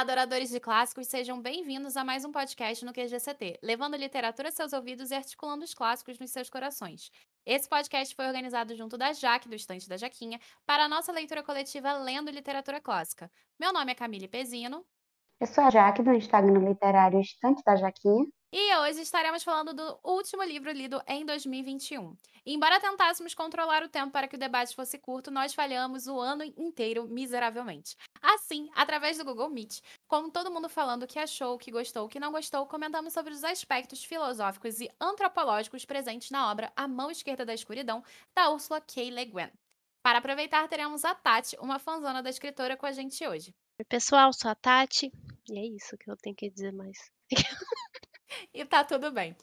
Olá, adoradores de clássicos, sejam bem-vindos a mais um podcast no QGCT, levando literatura a seus ouvidos e articulando os clássicos nos seus corações. Esse podcast foi organizado junto da Jaque, do Estante da Jaquinha, para a nossa leitura coletiva Lendo Literatura Clássica. Meu nome é Camille Pezino. Eu sou a Jaque, do Instagram literário Estante da Jaquinha. E hoje estaremos falando do último livro lido em 2021. embora tentássemos controlar o tempo para que o debate fosse curto, nós falhamos o ano inteiro miseravelmente. Assim, através do Google Meet, com todo mundo falando o que achou, o que gostou, o que não gostou, comentamos sobre os aspectos filosóficos e antropológicos presentes na obra A Mão Esquerda da Escuridão, da Ursula K. Le Guin. Para aproveitar, teremos a Tati, uma fanzona da escritora, com a gente hoje. Pessoal, sou a Tati. E é isso que eu tenho que dizer mais. e tá tudo bem.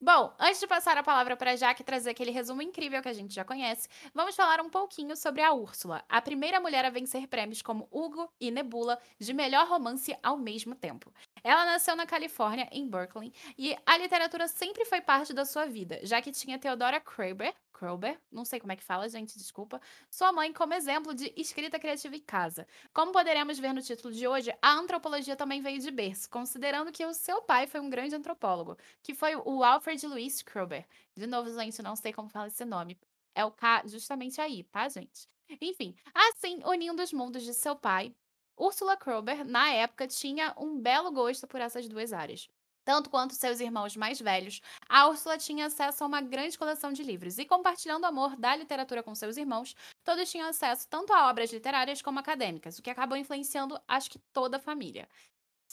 Bom, antes de passar a palavra para Jaque trazer aquele resumo incrível que a gente já conhece, vamos falar um pouquinho sobre a Úrsula, a primeira mulher a vencer prêmios como Hugo e Nebula de melhor romance ao mesmo tempo. Ela nasceu na Califórnia, em Berkeley, e a literatura sempre foi parte da sua vida, já que tinha Theodora Kraber, Krober, não sei como é que fala, gente, desculpa, sua mãe como exemplo de escrita criativa em casa. Como poderemos ver no título de hoje, a antropologia também veio de berço, considerando que o seu pai foi um grande antropólogo, que foi o Alfred Louis Krober. De novo, gente, não sei como fala esse nome. É o K justamente aí, tá, gente? Enfim, assim, unindo os mundos de seu pai, Ursula Krober, na época, tinha um belo gosto por essas duas áreas. Tanto quanto seus irmãos mais velhos, a Úrsula tinha acesso a uma grande coleção de livros e, compartilhando o amor da literatura com seus irmãos, todos tinham acesso tanto a obras literárias como acadêmicas, o que acabou influenciando, acho que, toda a família.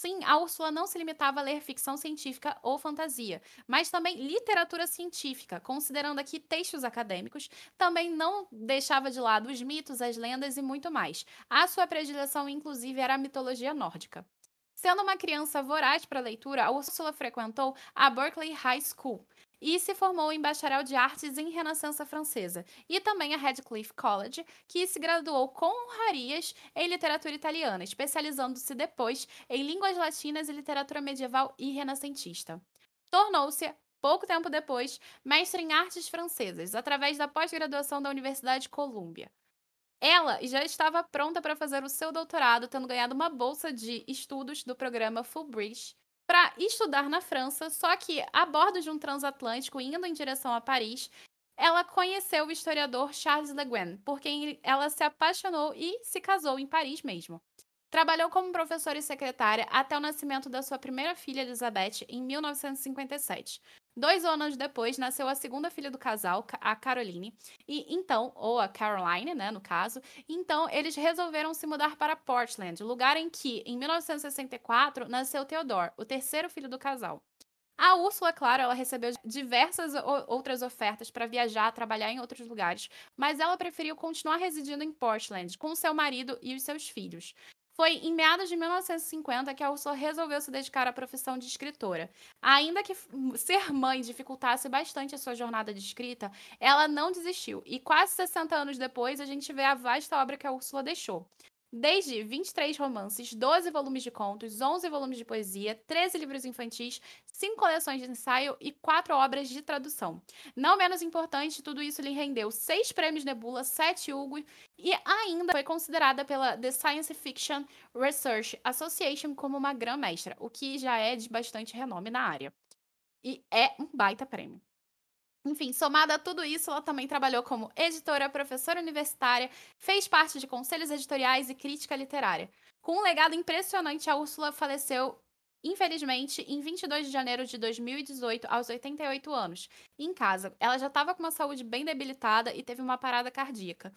Sim, a Úrsula não se limitava a ler ficção científica ou fantasia, mas também literatura científica, considerando aqui textos acadêmicos, também não deixava de lado os mitos, as lendas e muito mais. A sua predileção, inclusive, era a mitologia nórdica. Sendo uma criança voraz para leitura, a Úrsula frequentou a Berkeley High School e se formou em bacharel de artes em Renascença Francesa, e também a Radcliffe College, que se graduou com honrarias em literatura italiana, especializando-se depois em línguas latinas e literatura medieval e renascentista. Tornou-se pouco tempo depois, mestre em artes francesas, através da pós-graduação da Universidade de Columbia. Ela já estava pronta para fazer o seu doutorado, tendo ganhado uma bolsa de estudos do programa Fulbright para estudar na França, só que a bordo de um transatlântico indo em direção a Paris, ela conheceu o historiador Charles Le Guin, por quem ela se apaixonou e se casou em Paris mesmo. Trabalhou como professora e secretária até o nascimento da sua primeira filha, Elizabeth, em 1957. Dois anos depois, nasceu a segunda filha do casal, a Caroline, e então, ou a Caroline, né, no caso, então eles resolveram se mudar para Portland, lugar em que, em 1964, nasceu Theodore, o terceiro filho do casal. A Úrsula, claro, ela recebeu diversas outras ofertas para viajar, trabalhar em outros lugares, mas ela preferiu continuar residindo em Portland com seu marido e os seus filhos. Foi em meados de 1950 que a Ursula resolveu se dedicar à profissão de escritora. Ainda que ser mãe dificultasse bastante a sua jornada de escrita, ela não desistiu. E quase 60 anos depois, a gente vê a vasta obra que a Úrsula deixou. Desde 23 romances, 12 volumes de contos, 11 volumes de poesia, 13 livros infantis, 5 coleções de ensaio e 4 obras de tradução. Não menos importante, tudo isso lhe rendeu 6 prêmios Nebula, 7 Hugo e ainda foi considerada pela The Science Fiction Research Association como uma grã-mestra, o que já é de bastante renome na área. E é um baita prêmio. Enfim, somada a tudo isso, ela também trabalhou como editora, professora universitária, fez parte de conselhos editoriais e crítica literária. Com um legado impressionante, a Úrsula faleceu, infelizmente, em 22 de janeiro de 2018, aos 88 anos, em casa. Ela já estava com uma saúde bem debilitada e teve uma parada cardíaca.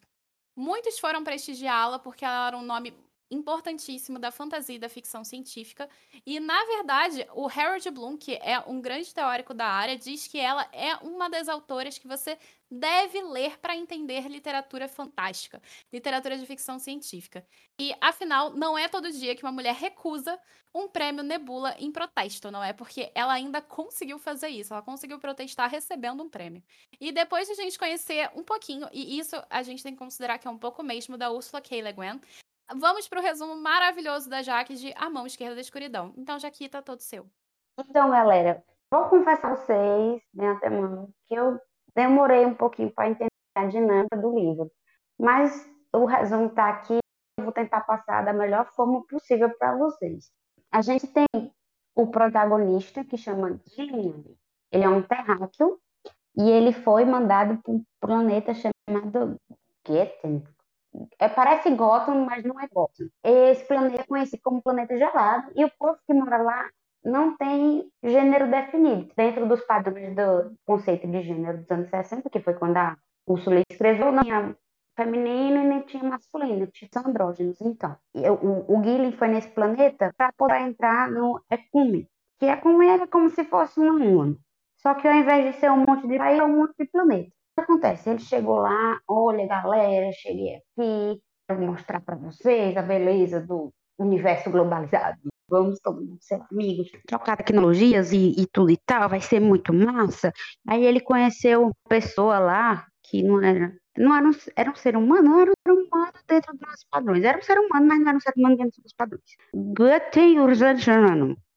Muitos foram prestigiá-la porque ela era um nome importantíssimo da fantasia e da ficção científica. E, na verdade, o Harold Bloom, que é um grande teórico da área, diz que ela é uma das autoras que você deve ler para entender literatura fantástica, literatura de ficção científica. E, afinal, não é todo dia que uma mulher recusa um prêmio Nebula em protesto, não é? Porque ela ainda conseguiu fazer isso, ela conseguiu protestar recebendo um prêmio. E depois de a gente conhecer um pouquinho, e isso a gente tem que considerar que é um pouco mesmo da Ursula K. Le Guin, Vamos para o resumo maravilhoso da Jaque de A Mão Esquerda da Escuridão. Então, Jaque, tá todo seu. Então, galera, vou confessar a vocês, de antemão, que eu demorei um pouquinho para entender a dinâmica do livro. Mas o resumo está aqui, eu vou tentar passar da melhor forma possível para vocês. A gente tem o protagonista que chama Gillian. Ele é um terráqueo e ele foi mandado para um planeta chamado Getten. É, parece Gotham, mas não é Gotham. Esse planeta é conhecido como planeta gelado e o povo que mora lá não tem gênero definido. Dentro dos padrões do conceito de gênero dos anos 60, que foi quando a Ursula escreveu, não tinha feminino e nem tinha masculino, tinha andrógenos. Então, o, o Gillen foi nesse planeta para poder entrar no Ecume, que Ecume era como se fosse um mundo. Só que ao invés de ser um monte de país, é um monte de planeta. Acontece? Ele chegou lá, olha galera, cheguei aqui, vou mostrar para vocês a beleza do universo globalizado. Vamos todo mundo ser amigos, trocar tecnologias e, e tudo e tal, vai ser muito massa. Aí ele conheceu uma pessoa lá que não era não era um, era um ser humano, não era um ser humano dentro dos nossos padrões. Era um ser humano, mas não era um ser humano dentro dos padrões.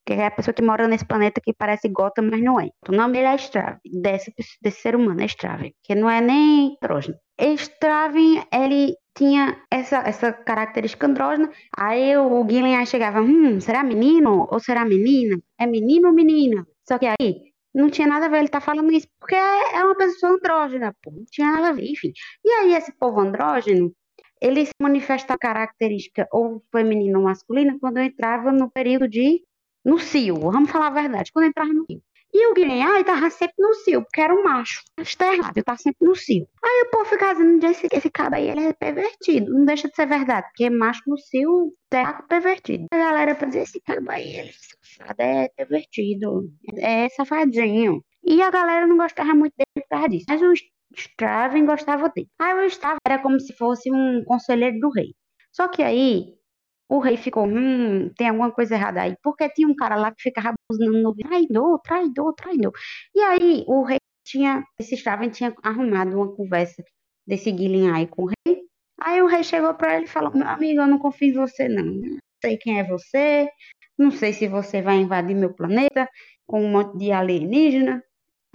Que é a pessoa que mora nesse planeta que parece Gotham, mas não é. O nome dele é Straven, desse, desse ser humano, é Straven, que não é nem andrógeno. Straven, ele tinha essa, essa característica andrógena, aí o Gillian chegava, hum, será menino ou será menina? É menino ou menina? Só que aí não tinha nada a ver ele tá falando isso, porque é, é uma pessoa andrógena, pô, não tinha nada a ver, enfim. E aí esse povo andrógeno, ele se manifesta característica ou feminina ou masculina quando entrava no período de no cio, vamos falar a verdade, quando entrava no cio. E o Guilherme estava sempre no cio, porque era um macho. Está errado, ele tá sempre no cio. Aí o povo ficava dizendo, esse, esse aí, ele é pervertido. Não deixa de ser verdade, porque macho no cio é pervertido. A galera dizer, esse cara aí, ele é safado, é pervertido, é safadinho. E a galera não gostava muito dele por causa disso. Mas o Straven gostava dele. Aí o Straven era como se fosse um conselheiro do rei. Só que aí o rei ficou, hum, tem alguma coisa errada aí. Porque tinha um cara lá que ficava buzinando no traidor, traidor, traidor. E aí o rei tinha, esse Straven tinha arrumado uma conversa desse Guilherme aí com o rei. Aí o rei chegou para ele e falou, meu amigo, eu não confio em você não. Não sei quem é você, não sei se você vai invadir meu planeta com um monte de alienígena,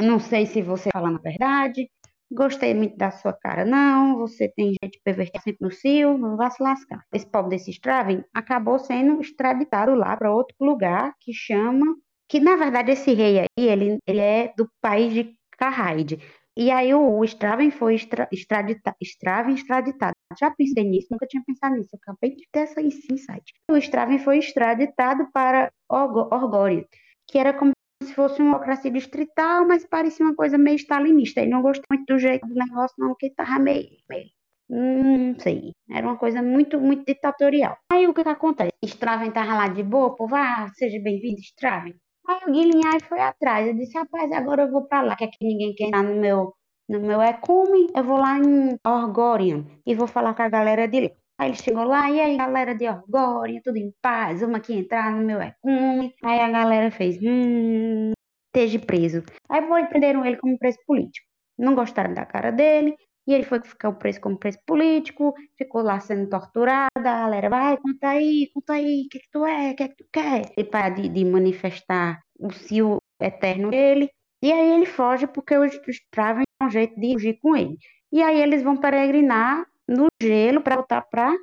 não sei se você fala na verdade, Gostei muito da sua cara, não. Você tem gente pervertida sempre no cio, não vá se lascar. Esse pobre desse Straven acabou sendo extraditado lá para outro lugar que chama. Que na verdade esse rei aí, ele, ele é do país de Carraide. E aí o, o Straven foi extra, extradita, Straven extraditado. Já pensei nisso, nunca tinha pensado nisso. acabei de ter essa insight. O Straven foi extraditado para Orgório, que era como fosse uma democracia distrital, mas parecia uma coisa meio stalinista. Ele não gostou muito do jeito do negócio, não, que tava meio, meio hum, não sei. Era uma coisa muito, muito ditatorial. Aí o que, que acontece? Straven tava lá de boa, povo, ah, seja bem-vindo, Straven. Aí o Guilherme foi atrás. Eu disse, rapaz, agora eu vou pra lá, que aqui ninguém quer entrar no meu, no meu Ecume. Eu vou lá em Orgorian e vou falar com a galera de lá. Aí ele chegou lá, e aí, galera de Orgória, tudo em paz, vamos aqui entrar no meu ecume. Aí a galera fez, hum, esteja preso. Aí foi, prenderam ele como preso político. Não gostaram da cara dele, e ele foi ficar preso como preso político, ficou lá sendo torturado, a galera, vai, conta aí, conta aí, o que, que tu é, o que, que tu quer? E para de, de manifestar o cio eterno dele. E aí ele foge porque os Traven é um jeito de fugir com ele. E aí eles vão peregrinar no gelo para voltar para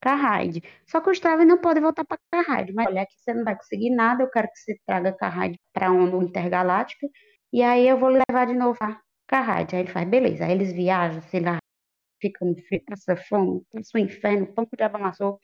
Carride. Só que o Straven não pode voltar para Carride. Mas olha, aqui você não vai conseguir nada, eu quero que você traga Carride para a onda intergaláctica, e aí eu vou levar de novo para Carride. Aí ele faz, beleza. Aí eles viajam, sei lá, ficam frio, passa fome, passa o inferno, pão que o diabo amassou.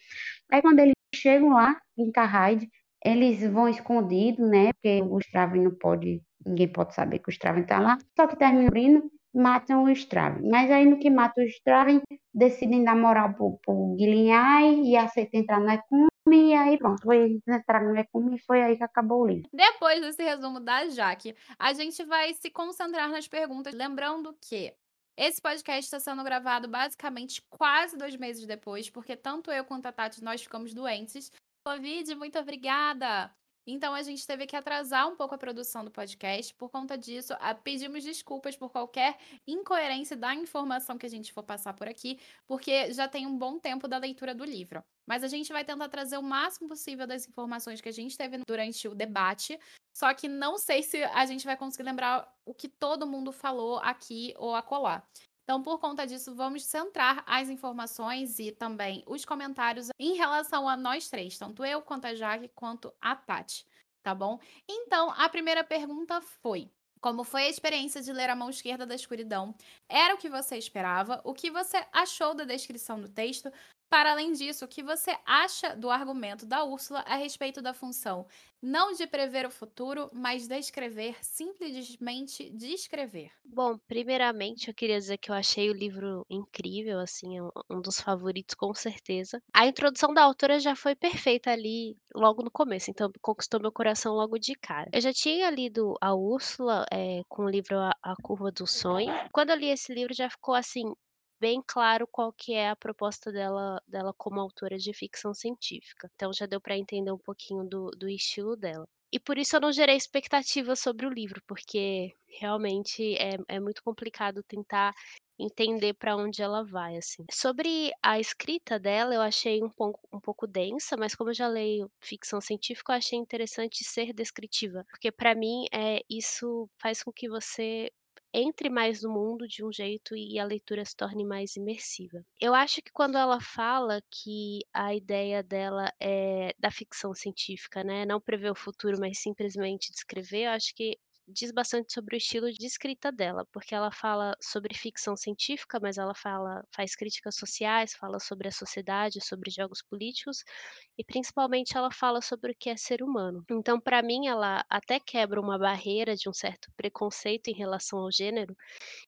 Aí quando eles chegam lá em Carride, eles vão escondidos, né? Porque o Straven não pode, ninguém pode saber que o Straven tá lá. Só que termina abrindo matam o Straven. Mas aí no que mata o Straven, decidem dar moral pro, pro e aceitam entrar no Ecume, e aí pronto, foi entrar no Ecume e foi aí que acabou o livro. Depois desse resumo da Jaque, a gente vai se concentrar nas perguntas, lembrando que esse podcast está sendo gravado basicamente quase dois meses depois, porque tanto eu quanto a Tati nós ficamos doentes. Covid, muito obrigada! Então a gente teve que atrasar um pouco a produção do podcast. Por conta disso, pedimos desculpas por qualquer incoerência da informação que a gente for passar por aqui, porque já tem um bom tempo da leitura do livro. Mas a gente vai tentar trazer o máximo possível das informações que a gente teve durante o debate. Só que não sei se a gente vai conseguir lembrar o que todo mundo falou aqui ou acolá. Então, por conta disso, vamos centrar as informações e também os comentários em relação a nós três, tanto eu, quanto a Jaque, quanto a Tati, tá bom? Então, a primeira pergunta foi: como foi a experiência de ler A Mão Esquerda da Escuridão? Era o que você esperava? O que você achou da descrição do texto? Para além disso, o que você acha do argumento da Úrsula a respeito da função não de prever o futuro, mas descrever, simplesmente descrever? Bom, primeiramente eu queria dizer que eu achei o livro incrível, assim, um dos favoritos com certeza. A introdução da autora já foi perfeita ali logo no começo, então conquistou meu coração logo de cara. Eu já tinha lido a Úrsula é, com o livro a, a Curva do Sonho. Quando eu li esse livro já ficou assim bem claro qual que é a proposta dela dela como autora de ficção científica. Então já deu para entender um pouquinho do do estilo dela. E por isso eu não gerei expectativa sobre o livro, porque realmente é é muito complicado tentar entender para onde ela vai, assim. Sobre a escrita dela, eu achei um pouco um pouco densa, mas como eu já leio ficção científica, eu achei interessante ser descritiva, porque para mim, é isso faz com que você entre mais no mundo de um jeito e a leitura se torne mais imersiva. Eu acho que quando ela fala que a ideia dela é da ficção científica, né, não prever o futuro, mas simplesmente descrever, eu acho que diz bastante sobre o estilo de escrita dela, porque ela fala sobre ficção científica, mas ela fala, faz críticas sociais, fala sobre a sociedade, sobre jogos políticos e principalmente ela fala sobre o que é ser humano. Então, para mim, ela até quebra uma barreira de um certo preconceito em relação ao gênero,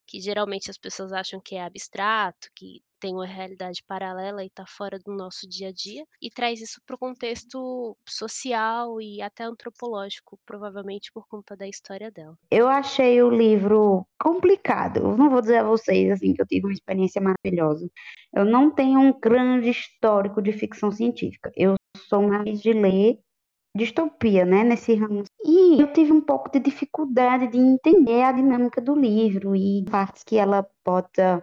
que geralmente as pessoas acham que é abstrato, que tem uma realidade paralela e está fora do nosso dia a dia, e traz isso para o contexto social e até antropológico, provavelmente por conta da história dela. Eu achei o livro complicado. Eu não vou dizer a vocês assim que eu tive uma experiência maravilhosa. Eu não tenho um grande histórico de ficção científica. Eu sou mais de ler distopia, né, nesse ramo. E eu tive um pouco de dificuldade de entender a dinâmica do livro e partes que ela bota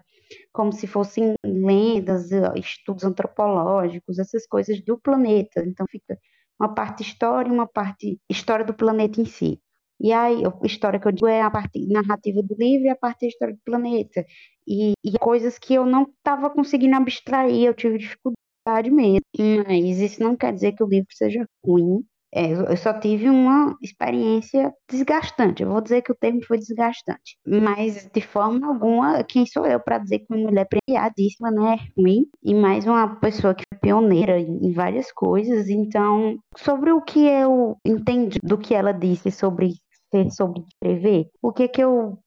como se fossem lendas, estudos antropológicos, essas coisas do planeta. Então fica uma parte história e uma parte história do planeta em si. E aí, a história que eu digo é a parte narrativa do livro e a parte história do planeta. E, e coisas que eu não estava conseguindo abstrair, eu tive dificuldade mesmo. Mas isso não quer dizer que o livro seja ruim. É, eu só tive uma experiência desgastante. Eu vou dizer que o termo foi desgastante. Mas, de forma alguma, quem sou eu para dizer que uma mulher premiadíssima não é ruim? E mais uma pessoa que foi pioneira em várias coisas. Então, sobre o que eu entendi do que ela disse sobre ser sobre escrever, o que que eu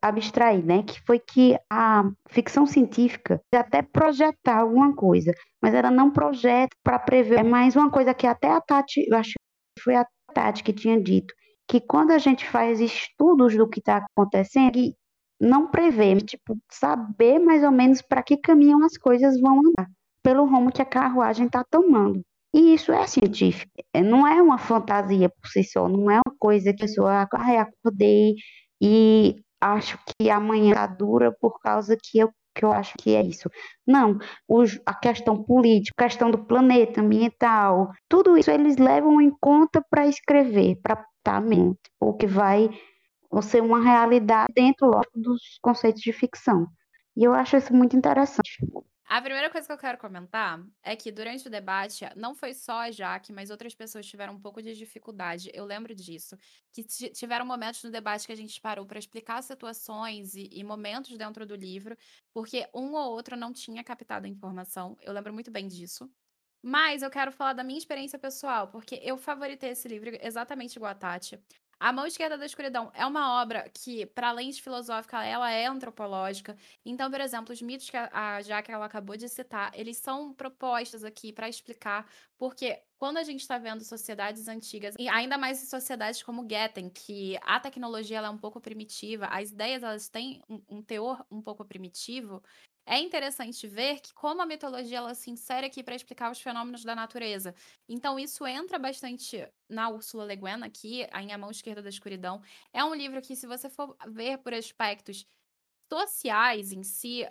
abstrair, né? Que foi que a ficção científica até projetar alguma coisa, mas ela não projeta para prever. É mais uma coisa que até a Tati, eu acho foi a Tati que tinha dito que quando a gente faz estudos do que está acontecendo, não prevê, tipo, saber mais ou menos para que caminho as coisas vão andar, pelo rumo que a carruagem está tomando. E isso é científico, é, não é uma fantasia por si só, não é uma coisa que a pessoa, ah, acordei e acho que amanhã está dura por causa que eu que eu acho que é isso. Não, os, a questão política, a questão do planeta, ambiental, tudo isso eles levam em conta para escrever, para estar mesmo, o que vai ser uma realidade dentro lógico, dos conceitos de ficção. E eu acho isso muito interessante. A primeira coisa que eu quero comentar é que durante o debate, não foi só a Jaque, mas outras pessoas tiveram um pouco de dificuldade. Eu lembro disso. Que tiveram momentos no debate que a gente parou para explicar situações e, e, momentos dentro do livro, porque um ou outro não tinha captado a informação. Eu lembro muito bem disso. Mas eu quero falar da minha experiência pessoal, porque eu favoritei esse livro exatamente igual a Tati. A Mão Esquerda da Escuridão é uma obra que, para além de filosófica, ela é antropológica. Então, por exemplo, os mitos que a Jaque ela acabou de citar, eles são propostas aqui para explicar porque quando a gente está vendo sociedades antigas, e ainda mais sociedades como Getten, que a tecnologia ela é um pouco primitiva, as ideias elas têm um, um teor um pouco primitivo, é interessante ver que como a mitologia ela se insere aqui para explicar os fenômenos da natureza. Então isso entra bastante na Úrsula Le Guin aqui, em A Mão Esquerda da Escuridão. É um livro que se você for ver por aspectos sociais em si,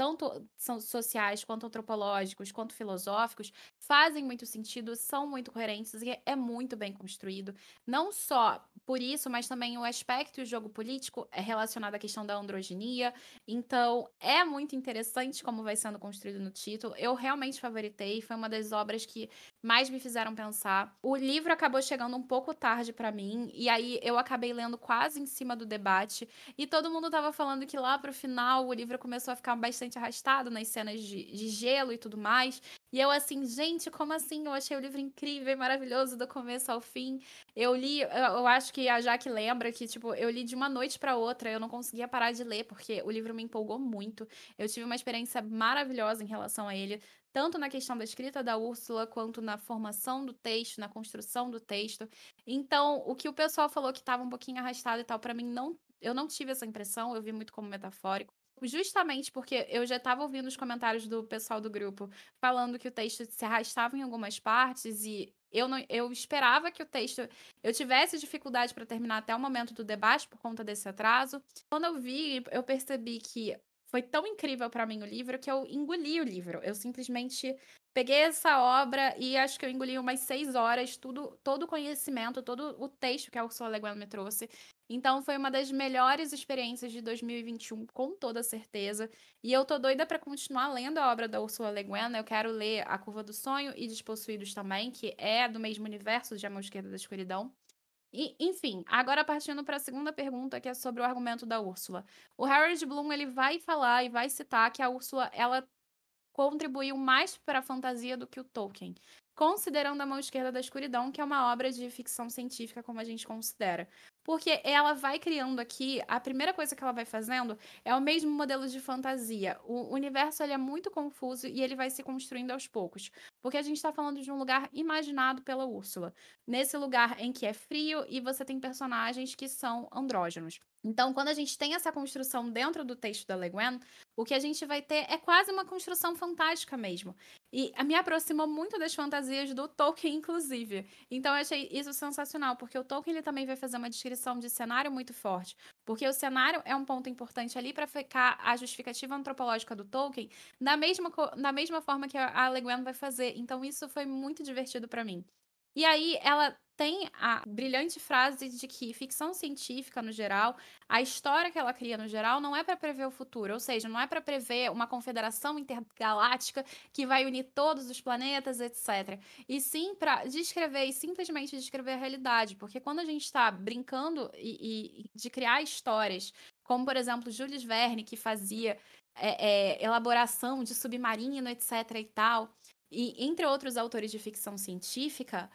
tanto sociais, quanto antropológicos, quanto filosóficos, fazem muito sentido, são muito coerentes e é muito bem construído. Não só por isso, mas também o aspecto e o jogo político é relacionado à questão da androginia. Então, é muito interessante como vai sendo construído no título. Eu realmente favoritei, foi uma das obras que mais me fizeram pensar. O livro acabou chegando um pouco tarde para mim, e aí eu acabei lendo quase em cima do debate, e todo mundo tava falando que lá pro final o livro começou a ficar bastante arrastado nas cenas de, de gelo e tudo mais. E eu assim, gente, como assim? Eu achei o livro incrível e maravilhoso do começo ao fim. Eu li, eu acho que a Jaque lembra que, tipo, eu li de uma noite para outra, eu não conseguia parar de ler, porque o livro me empolgou muito. Eu tive uma experiência maravilhosa em relação a ele tanto na questão da escrita da Úrsula, quanto na formação do texto, na construção do texto. Então, o que o pessoal falou que estava um pouquinho arrastado e tal, para mim, não, eu não tive essa impressão, eu vi muito como metafórico. Justamente porque eu já estava ouvindo os comentários do pessoal do grupo falando que o texto se arrastava em algumas partes e eu não eu esperava que o texto eu tivesse dificuldade para terminar até o momento do debate por conta desse atraso. Quando eu vi, eu percebi que foi tão incrível para mim o livro que eu engoli o livro. Eu simplesmente peguei essa obra e acho que eu engoli umas seis horas, tudo, todo o conhecimento, todo o texto que a Ursula Le Guin me trouxe. Então foi uma das melhores experiências de 2021, com toda certeza. E eu tô doida para continuar lendo a obra da Ursula Le Guin. Eu quero ler A Curva do Sonho e Despossuídos também, que é do mesmo universo de A Mão Esquerda da Escuridão. E, enfim, agora partindo para a segunda pergunta, que é sobre o argumento da Úrsula. O Harold Bloom ele vai falar e vai citar que a Úrsula ela contribuiu mais para a fantasia do que o Tolkien, considerando A Mão Esquerda da Escuridão, que é uma obra de ficção científica como a gente considera. Porque ela vai criando aqui, a primeira coisa que ela vai fazendo é o mesmo modelo de fantasia. O universo ele é muito confuso e ele vai se construindo aos poucos. Porque a gente está falando de um lugar imaginado pela Úrsula. Nesse lugar em que é frio e você tem personagens que são andrógenos. Então, quando a gente tem essa construção dentro do texto da Le Guin, o que a gente vai ter é quase uma construção fantástica mesmo. E me aproximou muito das fantasias do Tolkien, inclusive. Então, eu achei isso sensacional, porque o Tolkien ele também vai fazer uma descrição de cenário muito forte. Porque o cenário é um ponto importante ali para ficar a justificativa antropológica do Tolkien da mesma, da mesma forma que a Le Guin vai fazer. Então, isso foi muito divertido para mim. E aí, ela tem a brilhante frase de que ficção científica, no geral, a história que ela cria, no geral, não é para prever o futuro, ou seja, não é para prever uma confederação intergaláctica que vai unir todos os planetas, etc. E sim para descrever e simplesmente descrever a realidade, porque quando a gente está brincando e, e, de criar histórias, como por exemplo Jules Verne, que fazia é, é, elaboração de submarino, etc. e tal, e entre outros autores de ficção científica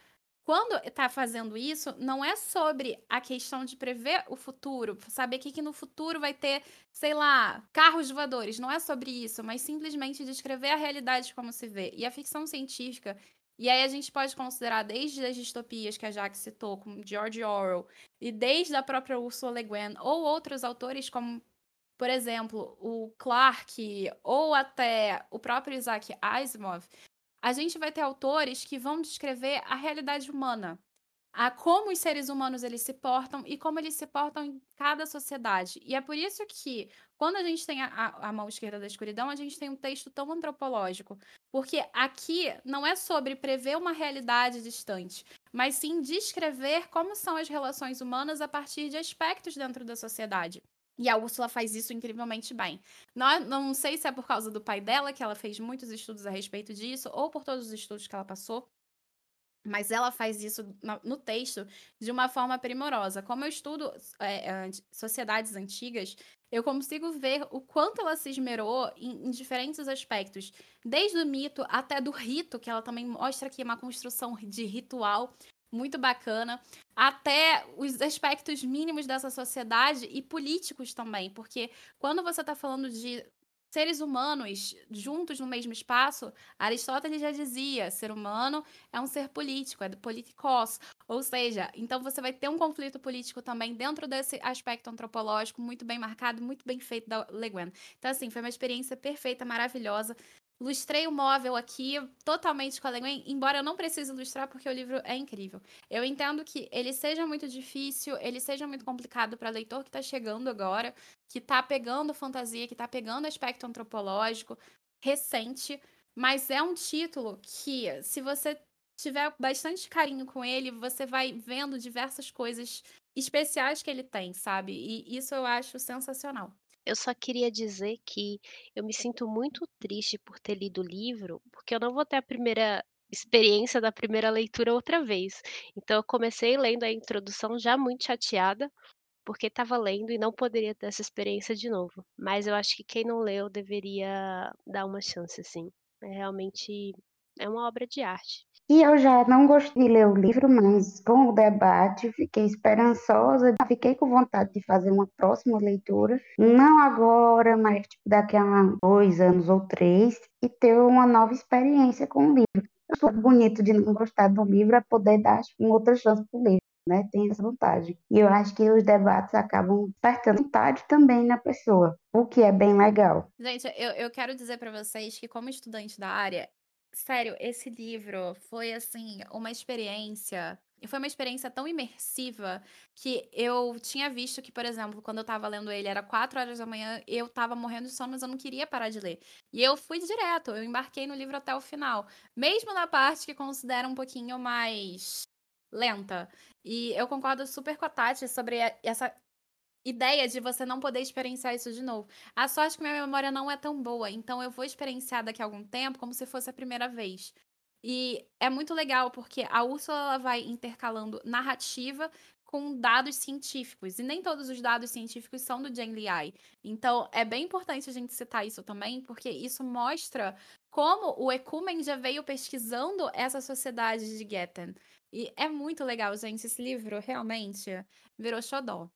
quando está fazendo isso, não é sobre a questão de prever o futuro, saber que, que no futuro vai ter, sei lá, carros voadores. Não é sobre isso, mas simplesmente descrever a realidade como se vê. E a ficção científica e aí a gente pode considerar desde as distopias que a Jack citou, como George Orwell, e desde a própria Ursula Le Guin, ou outros autores como, por exemplo, o Clarke, ou até o próprio Isaac Asimov, a gente vai ter autores que vão descrever a realidade humana, a como os seres humanos eles se portam e como eles se portam em cada sociedade. E é por isso que, quando a gente tem a, a, mão esquerda da escuridão, a gente tem um texto tão antropológico. Porque aqui não é sobre prever uma realidade distante, mas sim descrever como são as relações humanas a partir de aspectos dentro da sociedade. E a Úrsula faz isso incrivelmente bem. Não, não sei se é por causa do pai dela, que ela fez muitos estudos a respeito disso, ou por todos os estudos que ela passou. Mas ela faz isso no texto de uma forma primorosa. Como eu estudo é, sociedades antigas, eu consigo ver o quanto ela se esmerou em, em, diferentes aspectos. Desde o mito até do rito, que ela também mostra que é uma construção de ritual muito bacana, até os aspectos mínimos dessa sociedade e políticos também, porque quando você está falando de seres humanos juntos no mesmo espaço, Aristóteles já dizia, ser humano é um ser político, é politikos, ou seja, então você vai ter um conflito político também dentro desse aspecto antropológico muito bem marcado, muito bem feito da Le Guin. Então assim, foi uma experiência perfeita, maravilhosa. Lustrei o móvel aqui totalmente com a Leguen, embora eu não precise ilustrar porque o livro é incrível. Eu entendo que ele seja muito difícil, ele seja muito complicado para leitor que está chegando agora, que está pegando fantasia, que está pegando aspecto antropológico recente, mas é um título que, se você tiver bastante carinho com ele, você vai vendo diversas coisas especiais que ele tem, sabe? E isso eu acho sensacional. Eu só queria dizer que eu me sinto muito triste por ter lido o livro, porque eu não vou ter a primeira experiência da primeira leitura outra vez. Então eu comecei lendo a introdução já muito chateada, porque estava lendo e não poderia ter essa experiência de novo. Mas eu acho que quem não leu deveria dar uma chance, assim. É realmente é uma obra de arte. E eu já não gostei de ler o livro, mas com o debate fiquei esperançosa, fiquei com vontade de fazer uma próxima leitura, não agora, mas tipo, daqui a dois anos ou três, e ter uma nova experiência com o livro. Sou bonito de não gostar do livro é poder dar uma outra chance para o livro. Né, tem essa vantagem. E eu acho que os debates acabam despertando vontade também na pessoa, o que é bem legal. Gente, eu, eu quero dizer para vocês que, como estudante da área, Sério, esse livro foi, assim, uma experiência e foi uma experiência tão imersiva que eu tinha visto que, por exemplo, quando eu estava lendo ele, era quatro horas da manhã, eu estava morrendo de sono, mas eu não queria parar de ler. E eu fui direto, eu embarquei no livro até o final. Mesmo na parte que considera um pouquinho mais lenta. E eu concordo super com a Tati sobre essa ideia de você não poder experienciar isso de novo. A sorte é que minha memória não é tão boa, então eu vou experienciar daqui a algum tempo como se fosse a primeira vez. E é muito legal porque a Úrsula vai intercalando narrativa com dados científicos. E nem todos os dados científicos são do Jane Liai. Então, é bem importante a gente citar isso também, porque isso mostra como o Ecumen já veio pesquisando essa sociedade de Getten. E é muito legal, gente. Esse livro realmente virou xodó.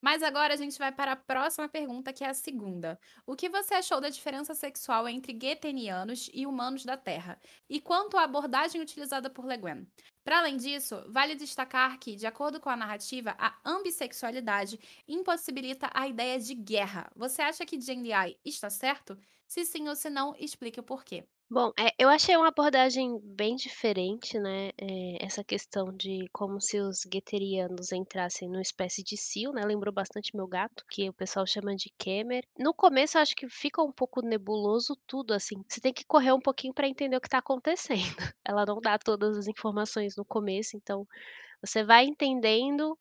Mas agora a gente vai para a próxima pergunta, que é a segunda. O que você achou da diferença sexual entre guetenianos e humanos da Terra? E quanto à abordagem utilizada por Le Guin? Para além disso, vale destacar que, de acordo com a narrativa, a ambissexualidade impossibilita a ideia de guerra. Você acha que Jane está certo? Se sim ou se não, explique o porquê. Bom, eh, eu achei uma abordagem bem diferente, né, eh, essa questão de como se os gueterianos entrassem numa espécie de cio, né, lembrou bastante meu gato, que o pessoal chama de Kemer. No começo eu acho que fica um pouco nebuloso tudo, assim, você tem que correr um pouquinho para entender o que está acontecendo. Ela não dá todas as informações no começo, então você vai entendendo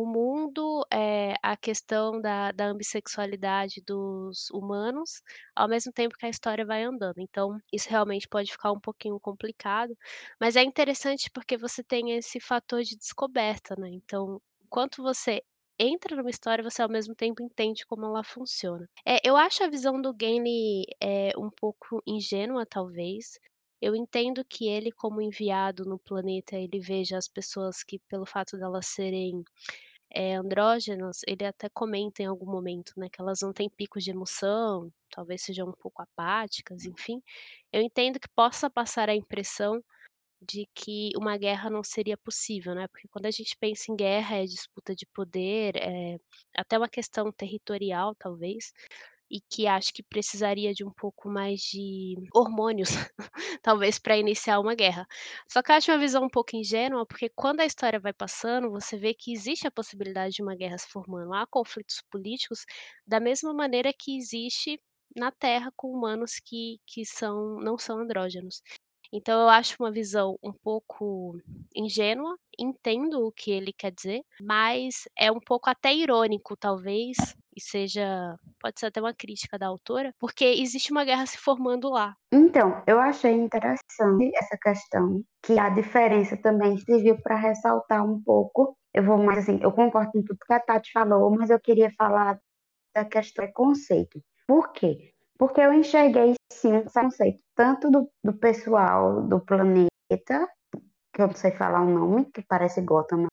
o mundo, é a questão da da ambissexualidade dos humanos, ao mesmo tempo que a história vai andando. Então, isso realmente pode ficar um pouquinho complicado, mas é interessante porque você tem esse fator de descoberta, né, então, enquanto você entra numa história, você ao mesmo tempo entende como ela funciona. É, eu acho a visão do Gimli, eh, um pouco ingênua, talvez. Eu entendo que ele, como enviado no planeta, ele veja as pessoas que, pelo fato delas serem é, andrógenas, ele até comenta em algum momento, né, que elas não têm picos de emoção, talvez sejam um pouco apáticas, enfim. Eu entendo que possa passar a impressão de que uma guerra não seria possível, né, porque quando a gente pensa em guerra, é disputa de poder, é até uma questão territorial, talvez e que acho que precisaria de um pouco mais de hormônios, talvez, para iniciar uma guerra. Só que eu acho uma visão um pouco ingênua, porque quando a história vai passando, você vê que existe a possibilidade de uma guerra se formando. Há conflitos políticos da mesma maneira que existe na Terra com humanos que, que são, não são andrógenos. Então eu acho uma visão um pouco ingênua, entendo o que ele quer dizer, mas é um pouco até irônico, talvez, e seja, pode ser até uma crítica da autora, porque existe uma guerra se formando lá. Então, eu achei interessante essa questão, que a diferença também serviu para ressaltar um pouco. Eu vou mais assim, eu concordo com tudo que a Tati falou, mas eu queria falar da questão do preconceito. Por quê? Porque eu enxerguei sim um conceito tanto do, do pessoal do planeta, que eu não sei falar o nome, que parece Gotham,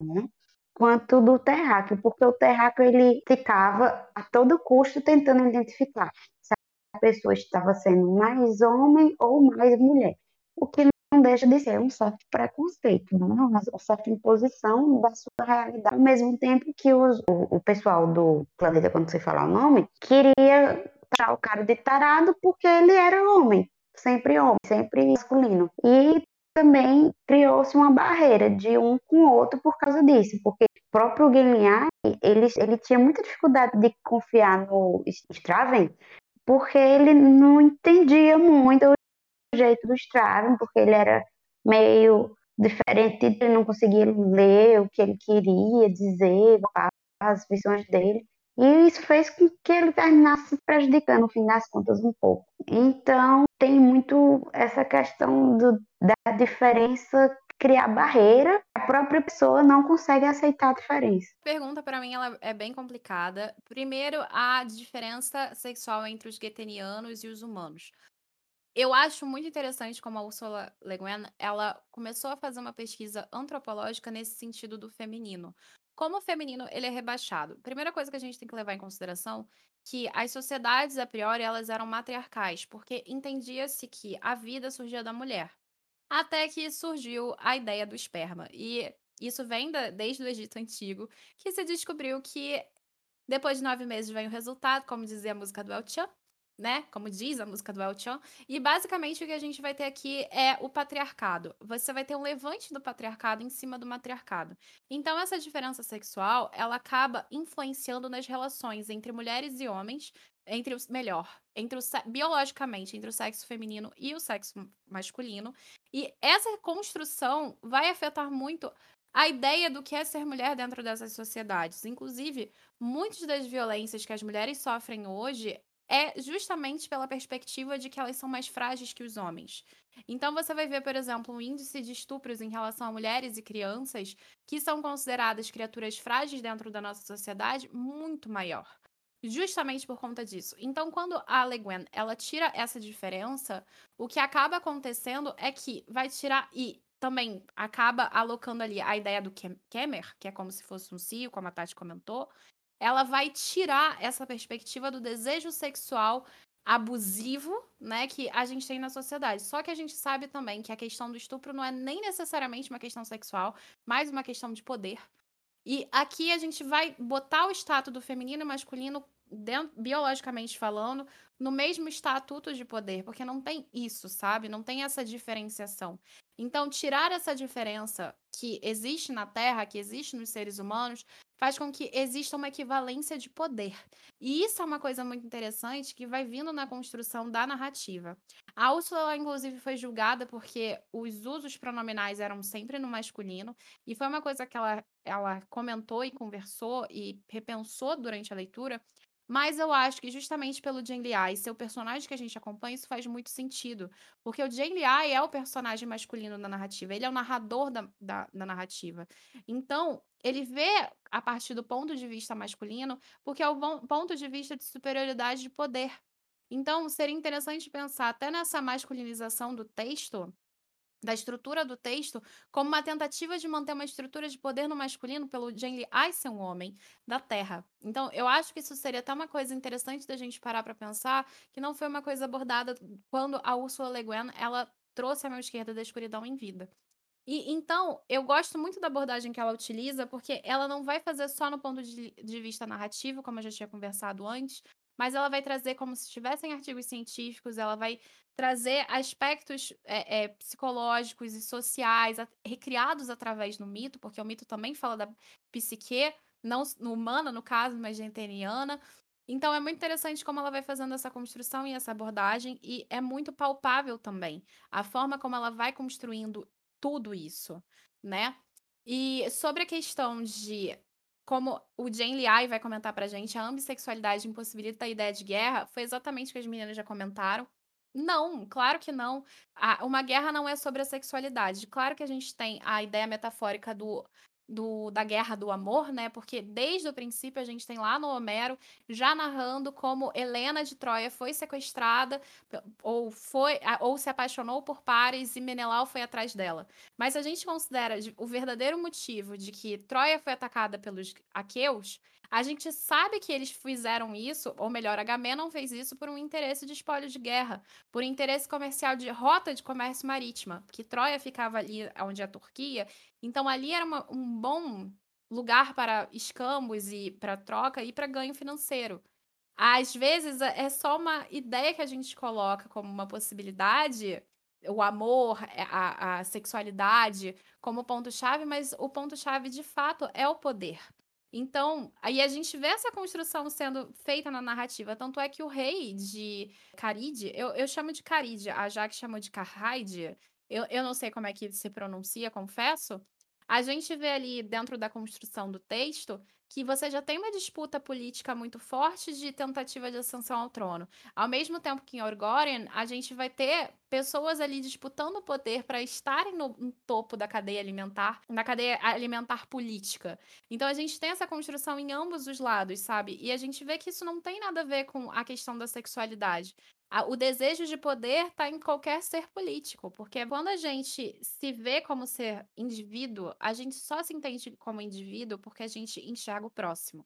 né? quanto do terráqueo, porque o terráqueo ele ficava a todo custo tentando identificar se a pessoa estava sendo mais homem ou mais mulher, o que não deixa de ser um certo preconceito, não? É? uma certa imposição da sua realidade, ao mesmo tempo que os, o, o pessoal do planeta, quando você falar o nome, queria taxar o cara de tarado porque ele era homem, sempre homem, sempre masculino. E também criou-se uma barreira de um com o outro por causa disso, porque o próprio Guilherme, ele, ele tinha muita dificuldade de confiar no Straven, porque ele não entendia muito o jeito do Straven, porque ele era meio diferente, ele não conseguia ler o que ele queria dizer, as visões dele. E isso fez com que ele terminasse prejudicando, no fim das contas, um pouco. Então, tem muito essa questão do, da diferença criar barreira, a própria pessoa não consegue aceitar a diferença. Pergunta para mim ela é bem complicada. Primeiro, a diferença sexual entre os getenianos e os humanos. Eu acho muito interessante como a Ursula Le Guin, ela começou a fazer uma pesquisa antropológica nesse sentido do feminino. Como o feminino ele é rebaixado? Primeira coisa que a gente tem que levar em consideração que as sociedades a priori elas eram matriarcais, porque entendia-se que a vida surgia da mulher. Até que surgiu a ideia do esperma. E isso vem da, desde o Egito Antigo, que se descobriu que depois de nove meses vem o resultado, como dizia a música do El Chan, né? Como diz a música do El Chan. E basicamente o que a gente vai ter aqui é o patriarcado. Você vai ter um levante do patriarcado em cima do matriarcado. Então essa diferença sexual, ela acaba influenciando nas relações entre mulheres e homens, entre os melhor, entre o biologicamente entre o sexo feminino e o sexo masculino. E essa construção vai afetar muito a ideia do que é ser mulher dentro dessas sociedades. Inclusive, muitas das violências que as mulheres sofrem hoje é justamente pela perspectiva de que elas são mais frágeis que os homens. Então você vai ver, por exemplo, um índice de estupros em relação a mulheres e crianças que são consideradas criaturas frágeis dentro da nossa sociedade muito maior. Justamente por conta disso. Então, quando a Le Guin, ela tira essa diferença, o que acaba acontecendo é que vai tirar e também acaba alocando ali a ideia do Kemer, que é como se fosse um cio, como a Tati comentou, ela vai tirar essa perspectiva do desejo sexual abusivo, né, que a gente tem na sociedade. Só que a gente sabe também que a questão do estupro não é nem necessariamente uma questão sexual, mas uma questão de poder. E aqui a gente vai botar o status do feminino e masculino, dentro, biologicamente falando, no mesmo estatuto de poder, porque não tem isso, sabe? Não tem essa diferenciação. Então, tirar essa diferença que existe na Terra, que existe nos seres humanos, faz com que exista uma equivalência de poder. E isso é uma coisa muito interessante que vai vindo na construção da narrativa. A Úrsula, inclusive, foi julgada porque os usos pronominais eram sempre no masculino, e foi uma coisa que ela, ela comentou e conversou e repensou durante a leitura, mas eu acho que justamente pelo Jane Liai ser o personagem que a gente acompanha, isso faz muito sentido. Porque o Jane Liai é o personagem masculino da narrativa, ele é o narrador da, da, da, narrativa. Então, ele vê a partir do ponto de vista masculino, porque é o ponto de vista de superioridade de poder. Então, seria interessante pensar até nessa masculinização do texto, da estrutura do texto como uma tentativa de manter uma estrutura de poder no masculino pelo Jane ser um homem da Terra. Então, eu acho que isso seria até uma coisa interessante da gente parar para pensar, que não foi uma coisa abordada quando a Ursula Le Guin, ela trouxe a mão esquerda da escuridão em vida. E então, eu gosto muito da abordagem que ela utiliza, porque ela não vai fazer só no ponto de, de vista narrativo, como eu já tinha conversado antes, mas ela vai trazer como se tivessem artigos científicos, ela vai trazer aspectos é, é, psicológicos e sociais a, recriados através do mito, porque o mito também fala da psique, não humana no caso, mas genteniana. Então é muito interessante como ela vai fazendo essa construção e essa abordagem, e é muito palpável também a forma como ela vai construindo tudo isso, né? E sobre a questão de como o Jane Liai vai comentar pra gente, a ambissexualidade impossibilita a ideia de guerra, foi exatamente o que as meninas já comentaram. Não, claro que não. uma guerra não é sobre a sexualidade. Claro que a gente tem a ideia metafórica do do, da guerra do amor, né? Porque desde o princípio a gente tem lá no Homero já narrando como Helena de Troia foi sequestrada ou foi ou se apaixonou por Paris e Menelau foi atrás dela. Mas a gente considera o verdadeiro motivo de que Troia foi atacada pelos aqueus, a gente sabe que eles fizeram isso, ou melhor, Agamenon fez isso por um interesse de espólio de guerra, por interesse comercial de rota de comércio marítima, que Troia ficava ali onde é a Turquia, então ali era uma, um bom lugar para escambos e para troca e para ganho financeiro. às vezes é é só uma ideia que a gente coloca como uma possibilidade, o amor, eh, a a sexualidade como ponto-chave, mas o ponto-chave de fato é o poder. Então, aí a gente vê essa construção sendo feita na narrativa, tanto é que o rei de Carídia, eu eu chamo de Carídia, a Jaque chamou de Carráidia, eu eu não sei como é que se pronuncia, confesso. A gente vê ali dentro da construção do texto que você já tem uma disputa política muito forte de tentativa de ascensão ao trono. Ao mesmo tempo que em Orgorian, a gente vai ter pessoas ali disputando o poder para estarem no, no topo da cadeia alimentar, na cadeia alimentar política. Então a gente tem essa construção em ambos os lados, sabe? E a gente vê que isso não tem nada a ver com a questão da sexualidade. O desejo de poder está em qualquer ser político, porque quando a gente se vê como ser indivíduo, a gente só se entende como indivíduo porque a gente enxerga o próximo.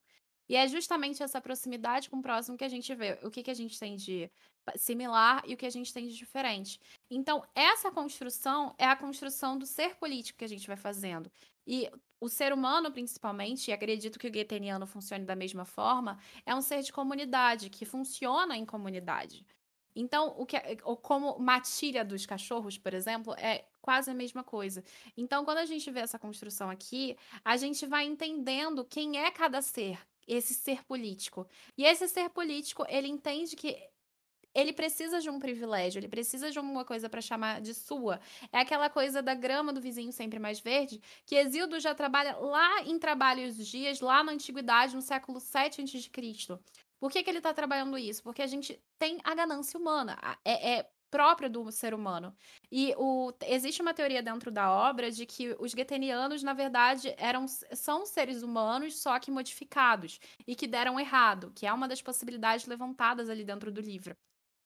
E é justamente essa proximidade com o próximo que a gente vê o que, que a gente tem de similar e o que a gente tem de diferente. Então, essa construção é a construção do ser político que a gente vai fazendo. E o ser humano, principalmente, e acredito que o goetheaniano funcione da mesma forma, é um ser de comunidade, que funciona em comunidade. Então, o que é, ou como matilha dos cachorros, por exemplo, é quase a mesma coisa. Então, quando a gente vê essa construção aqui, a gente vai entendendo quem é cada ser, esse ser político. E esse ser político, ele entende que ele precisa de um privilégio, ele precisa de alguma coisa para chamar de sua. É aquela coisa da grama do vizinho sempre mais verde, que Exildo já trabalha lá em Trabalhos Dias, lá na Antiguidade, no século 7 a.C. Por que, que ele está trabalhando isso? Porque a gente tem a ganância humana, é, é própria do ser humano. E o, existe uma teoria dentro da obra de que os getenianos, na verdade, eram, são seres humanos, só que modificados, e que deram errado, que é uma das possibilidades levantadas ali dentro do livro.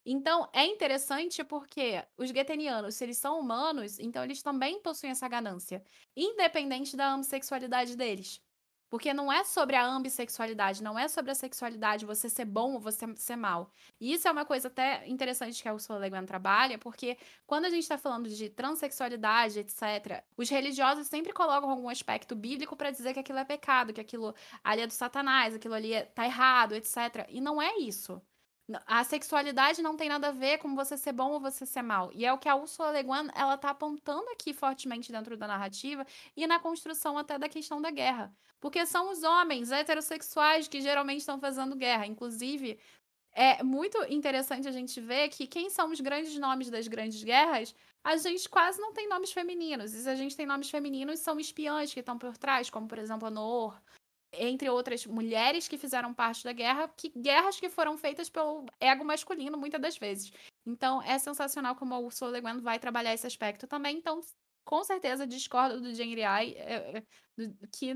Então, é interessante porque os getenianos, se eles são humanos, então eles também possuem essa ganância, independente da ambissexualidade deles. Porque não é sobre a ambissexualidade, não é sobre a sexualidade, você ser bom ou você ser mal. E isso é uma coisa até interessante que a Ursula Le Guin trabalha, porque quando a gente está falando de transexualidade, etc., os religiosos sempre colocam algum aspecto bíblico para dizer que aquilo é pecado, que aquilo ali é do satanás, aquilo ali é, tá errado, etc. E não é isso. A sexualidade não tem nada a ver com você ser bom ou você ser mal. E é o que a Ursula Le Guin, ela tá apontando aqui fortemente dentro da narrativa e na construção até da questão da guerra. Porque são os homens heterossexuais que geralmente estão fazendo guerra. Inclusive, é muito interessante a gente ver que quem são os grandes nomes das grandes guerras, a gente quase não tem nomes femininos. E se a gente tem nomes femininos, são espiãs que estão por trás, como por exemplo a Noor, entre outras mulheres que fizeram parte da guerra, que guerras que foram feitas pelo ego masculino muitas das vezes. Então é sensacional como a Ursula Le vai trabalhar esse aspecto também. Então, com certeza discordo do Jane Eyre, é, é, que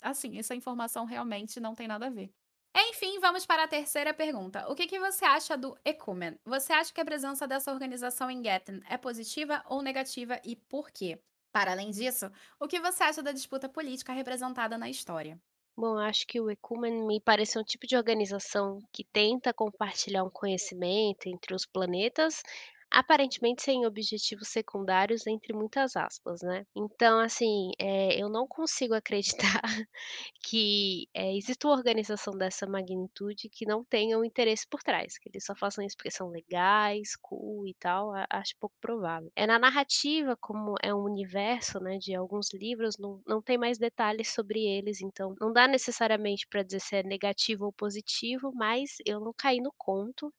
assim, essa informação realmente não tem nada a ver. Enfim, vamos para a terceira pergunta. O que, que você acha do Ecumen? Você acha que a presença dessa organização em Getten é positiva ou negativa e por quê? Para além disso, o que você acha da disputa política representada na história? Bom, acho que o Ecumen me parece um tipo de organização que tenta compartilhar um conhecimento entre os planetas, aparentemente sem objetivos secundários, entre muitas aspas, né? Então, assim, eh, eu não consigo acreditar que, eh, exista uma organização dessa magnitude que não tenha um interesse por trás, que eles só façam expressão legais, cool e tal, acho pouco provável. É na narrativa, como é um universo, né, de alguns livros, não não tem mais detalhes sobre eles, então não dá necessariamente para dizer se é negativo ou positivo, mas eu não caí no conto.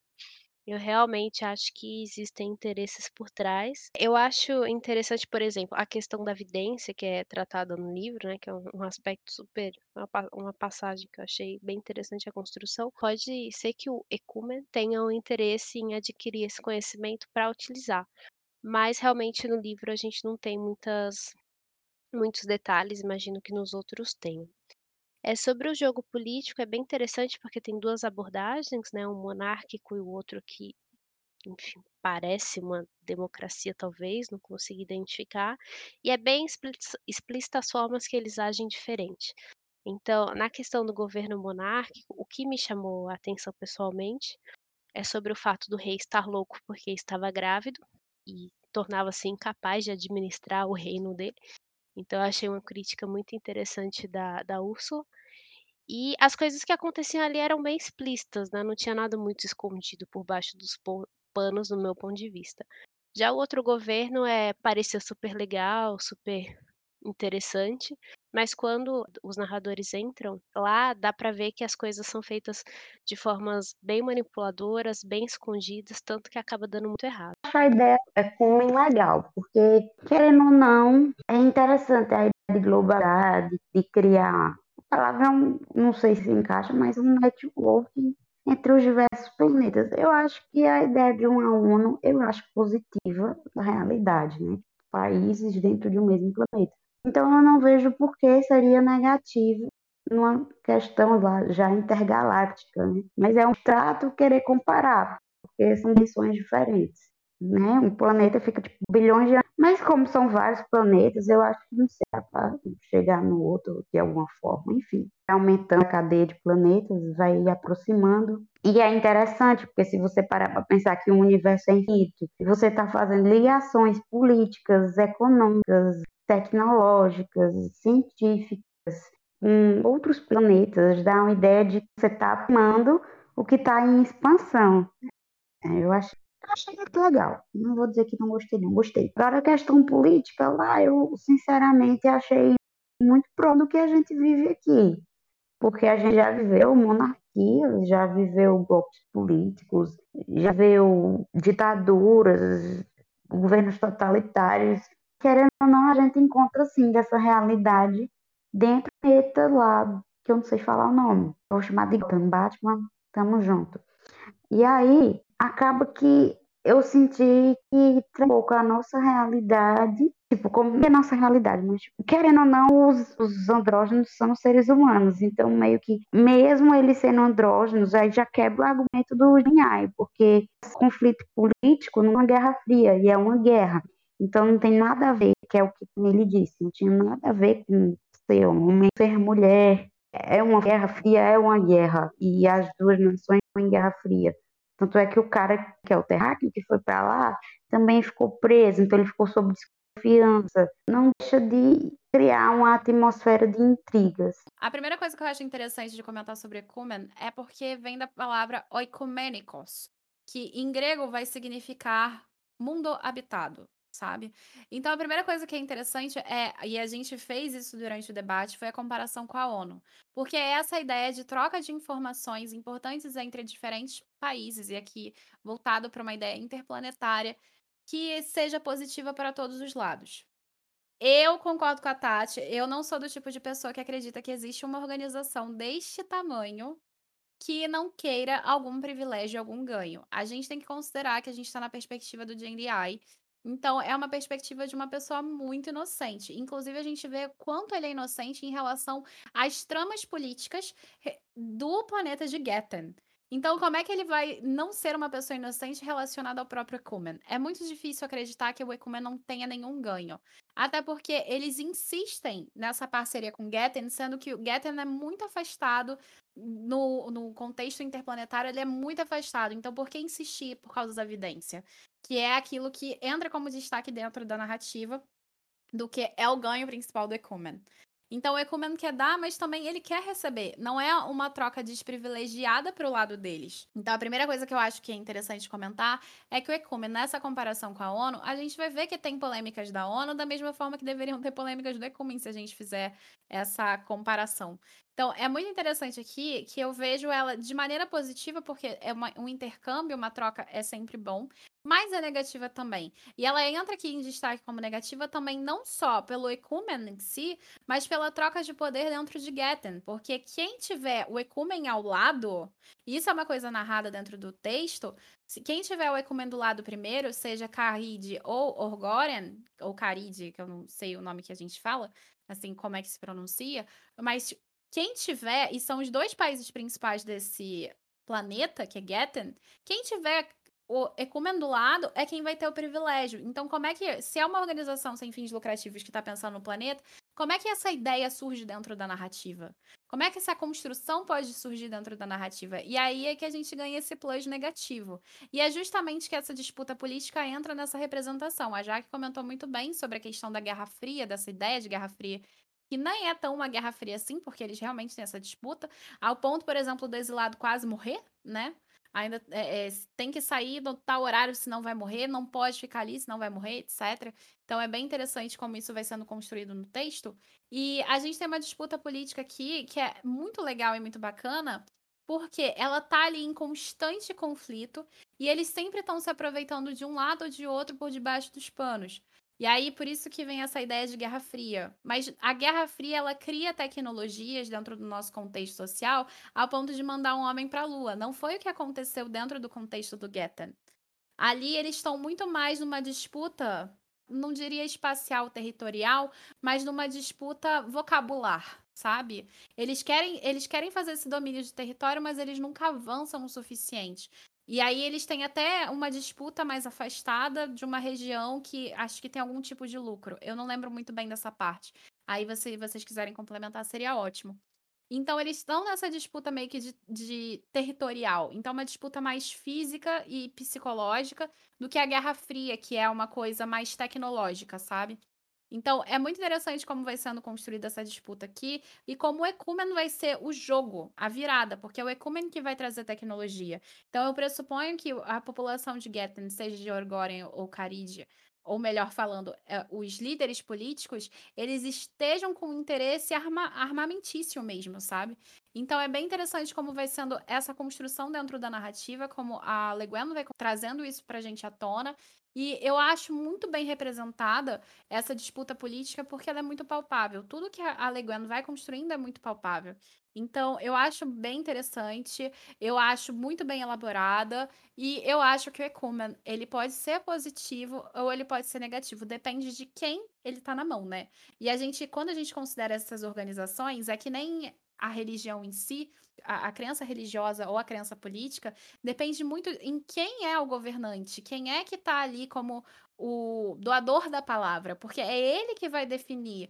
Eu realmente acho que existem interesses por trás. Eu acho interessante, por exemplo, a questão da vidência que é tratada no livro, né, que é um aspecto super uma uma passagem que eu achei bem interessante a construção. Pode ser que o Ecumen tenha um interesse em adquirir esse conhecimento para utilizar, mas realmente no livro a gente não tem muitas muitos detalhes, imagino que nos outros tenham. É sobre o jogo político, é bem interessante porque tem 2 abordagens, né, um monárquico e o outro que enfim, parece uma democracia talvez, não consigo identificar, e é bem explícita as formas que eles agem diferente. Então, na questão do governo monárquico, o que me chamou a atenção pessoalmente, é sobre o fato do rei estar louco porque estava grávido, e tornava-se incapaz de administrar o reino dele, então eu achei uma crítica muito interessante da da Úrsula. E as coisas que aconteciam ali eram bem explícitas, né, não tinha nada muito escondido por baixo dos panos, no meu ponto de vista. Já o outro governo, é parecia super legal, super interessante, mas quando os narradores entram lá, dá para ver que as coisas são feitas de formas bem manipuladoras, bem escondidas, tanto que acaba dando muito errado. A ideia é como legal, porque querendo ou não, é interessante a ideia de globalidade, de criar a palavra não sei se encaixa, mas um network entre os diversos planetas. Eu acho que a ideia de uma ONU, eu acho positiva na realidade, né? Países dentro de um mesmo planeta. Então eu não vejo por que seria negativo numa questão lá já intergaláctica, né? Mas é um trato querer comparar, porque são missões diferentes, né? Um planeta fica tipo bilhões de anos, mas como são vários planetas, eu acho que não será para chegar no outro de alguma forma, enfim, aumentando a cadeia de planetas, vai aproximando. E é interessante, porque se você parar para pensar que o universo é infinito, você está fazendo ligações políticas, econômicas, tecnológicas, científicas, com outros planetas, dá uma ideia de que você está aprimando o que está em expansão. É, eu achei, achei muito legal. Não vou dizer que não gostei, não gostei. Agora, a questão política lá, eu sinceramente achei muito pró do que a gente vive aqui. Porque a gente já viveu monarquias, já viveu golpes políticos, já viu ditaduras, governos totalitários querendo ou não, a gente encontra sim dessa realidade dentro do planeta lá, que eu não sei falar o nome. Vou chamar de Gotham, Batman, tamo junto. E aí, acaba que eu senti que um pouco a nossa realidade, tipo, como é a nossa realidade, mas tipo, querendo ou não, os, os andrógenos são seres humanos, então meio que, mesmo eles sendo andrógenos, aí já quebra o argumento do Jinhai, porque conflito político numa guerra fria, e é uma guerra, então não tem nada a ver, que é o que ele disse, não tinha nada a ver com ser homem, ser mulher. É uma guerra fria, é uma guerra. E as duas nações estão em guerra fria. Tanto é que o cara que é o terráqueo, que foi para lá, também ficou preso, então ele ficou sob desconfiança. Não deixa de criar uma atmosfera de intrigas. A primeira coisa que eu acho interessante de comentar sobre ecumen é porque vem da palavra oikomenikos, que em grego vai significar mundo habitado sabe? Então, a primeira coisa que é interessante é, e a gente fez isso durante o debate, foi a comparação com a ONU. Porque é essa ideia de troca de informações importantes entre diferentes países, e aqui voltado para uma ideia interplanetária, que seja positiva para todos os lados. Eu concordo com a Tati, eu não sou do tipo de pessoa que acredita que existe uma organização deste tamanho que não queira algum privilégio, algum ganho. A gente tem que considerar que a gente está na perspectiva do GNDI então, é uma perspectiva de uma pessoa muito inocente. Inclusive, a gente vê quanto ele é inocente em relação às tramas políticas do planeta de Getten. Então, como é que ele vai não ser uma pessoa inocente relacionada ao próprio Ecumen? É muito difícil acreditar que o Ecumen não tenha nenhum ganho. Até porque eles insistem nessa parceria com Getten, sendo que o Getten é muito afastado no, no contexto interplanetário, ele é muito afastado. Então, por que insistir por causa da evidência? Que é aquilo que entra como destaque dentro da narrativa do que é o ganho principal do Ecumen. Então o Ecumen quer dar, mas também ele quer receber. Não é uma troca desprivilegiada para o lado deles. Então a primeira coisa que eu acho que é interessante comentar é que o Ecumen, nessa comparação com a ONU, a gente vai ver que tem polêmicas da ONU da mesma forma que deveriam ter polêmicas do Ecumen se a gente fizer essa comparação. Então, é muito interessante aqui que eu vejo ela de maneira positiva, porque é uma, um intercâmbio, uma troca é sempre bom, mas é negativa também. E ela entra aqui em destaque como negativa também, não só pelo ecumen em si, mas pela troca de poder dentro de Getten. Porque quem tiver o ecumen ao lado, isso é uma coisa narrada dentro do texto, se quem tiver o ecumen do lado primeiro, seja Caride ou Orgoren, ou Caride, que eu não sei o nome que a gente fala, assim, como é que se pronuncia, mas quem tiver, e são os dois países principais desse planeta, que é Getten, quem tiver o Ecumen do lado é quem vai ter o privilégio. Então, como é que, se é uma organização sem fins lucrativos que está pensando no planeta, como é que essa ideia surge dentro da narrativa? Como é que essa construção pode surgir dentro da narrativa? E aí é que a gente ganha esse plus negativo. E é justamente que essa disputa política entra nessa representação. A Jaque comentou muito bem sobre a questão da Guerra Fria, dessa ideia de Guerra Fria que nem é tão uma guerra fria assim, porque eles realmente têm essa disputa, ao ponto, por exemplo, do exilado quase morrer, né? Ainda é, é, tem que sair no tal horário, senão vai morrer, não pode ficar ali, senão vai morrer, etc. Então é bem interessante como isso vai sendo construído no texto. E a gente tem uma disputa política aqui que é muito legal e muito bacana, porque ela tá ali em constante conflito e eles sempre estão se aproveitando de um lado ou de outro por debaixo dos panos. E aí, por isso que vem essa ideia de Guerra Fria. Mas a Guerra Fria, ela cria tecnologias dentro do nosso contexto social ao ponto de mandar um homem para a Lua. Não foi o que aconteceu dentro do contexto do Getten. Ali, eles estão muito mais numa disputa, não diria espacial territorial, mas numa disputa vocabular, sabe? Eles querem, eles querem fazer esse domínio de território, mas eles nunca avançam o suficiente. E aí eles têm até uma disputa mais afastada de uma região que acho que tem algum tipo de lucro. Eu não lembro muito bem dessa parte. Aí se vocês quiserem complementar, seria ótimo. Então eles estão nessa disputa meio que de, de territorial. Então uma disputa mais física e psicológica do que a Guerra Fria, que é uma coisa mais tecnológica, sabe? Então, é muito interessante como vai sendo construída essa disputa aqui e como o Ecumen vai ser o jogo, a virada, porque é o Ecumen que vai trazer tecnologia. Então, eu pressuponho que a população de Getten, seja de Orgoren ou Caridia, ou melhor falando, é, os líderes políticos, eles estejam com interesse arma armamentício mesmo, sabe? Então é bem interessante como vai sendo essa construção dentro da narrativa, como a Leguen vai trazendo isso pra gente à tona, e eu acho muito bem representada essa disputa política porque ela é muito palpável. Tudo que a Le vai construindo é muito palpável. Então, eu acho bem interessante, eu acho muito bem elaborada e eu acho que o Ecumen, ele pode ser positivo ou ele pode ser negativo, depende de quem ele tá na mão, né? E a gente, quando a gente considera essas organizações, é que nem a religião em si, a, a crença religiosa ou a crença política, depende muito em quem é o governante, quem é que está ali como o doador da palavra, porque é ele que vai definir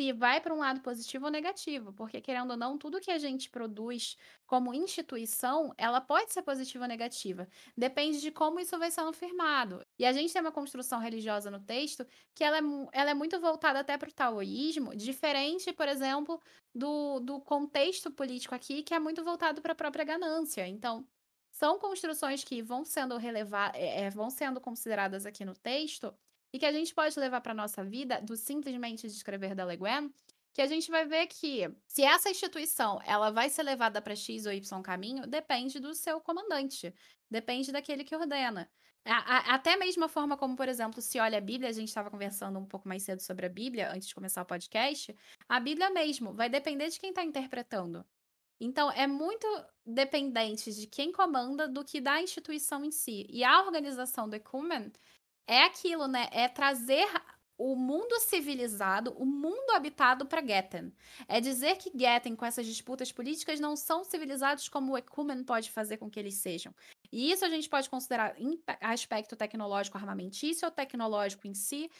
se vai para um lado positivo ou negativo, porque querendo ou não, tudo que a gente produz como instituição, ela pode ser positiva ou negativa. Depende de como isso vai sendo firmado. E a gente tem uma construção religiosa no texto que ela é, ela é muito voltada até para o taoísmo, diferente, por exemplo, do, do contexto político aqui, que é muito voltado para a própria ganância. Então, são construções que vão sendo é, é, vão sendo consideradas aqui no texto e que a gente pode levar para nossa vida do simplesmente de escrever da Le Guin, que a gente vai ver que se essa instituição ela vai ser levada para X ou Y caminho, depende do seu comandante, depende daquele que ordena. A, a, até mesmo a forma como, por exemplo, se olha a Bíblia, a gente estava conversando um pouco mais cedo sobre a Bíblia, antes de começar o podcast, a Bíblia mesmo vai depender de quem está interpretando. Então, é muito dependente de quem comanda do que da instituição em si. E a organização do Ecumen é aquilo, né? É trazer o mundo civilizado, o mundo habitado para Getten. É dizer que Getten, com essas disputas políticas, não são civilizados como o Ecumen pode fazer com que eles sejam. E isso a gente pode considerar aspecto tecnológico armamentício ou tecnológico em si,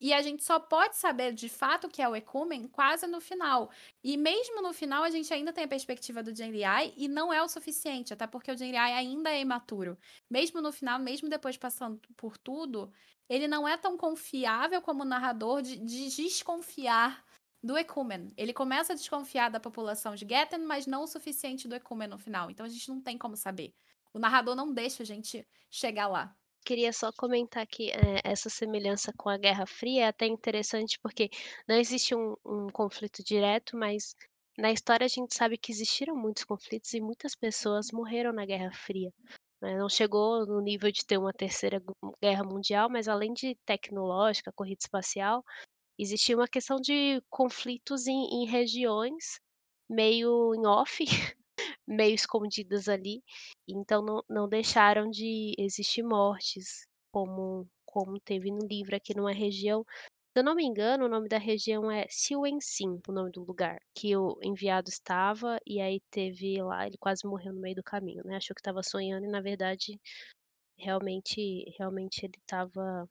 e a gente só pode saber de fato que é o Ecumen quase no final. E mesmo no final, a gente ainda tem a perspectiva do Genriai e não é o suficiente, até porque o Genriai ainda é imaturo. Mesmo no final, mesmo depois passando por tudo, ele não é tão confiável como narrador de, de desconfiar do Ecumen. Ele começa a desconfiar da população de Getten, mas não o suficiente do Ecumen no final. Então a gente não tem como saber. O narrador não deixa a gente chegar lá queria só comentar que é, essa semelhança com a Guerra Fria é até interessante porque não existe um, um conflito direto, mas na história a gente sabe que existiram muitos conflitos e muitas pessoas morreram na Guerra Fria. Né? Não chegou no nível de ter uma terceira guerra mundial, mas além de tecnológica, corrida espacial, existia uma questão de conflitos em, em regiões meio em off, meio escondidas ali, então não, não deixaram de existir mortes, como, como teve no livro aqui numa região. Se eu não me engano, o nome da região é Siwensin, o nome do lugar, que o enviado estava, e aí teve lá, ele quase morreu no meio do caminho, né? Achou que estava sonhando e na verdade realmente realmente ele estava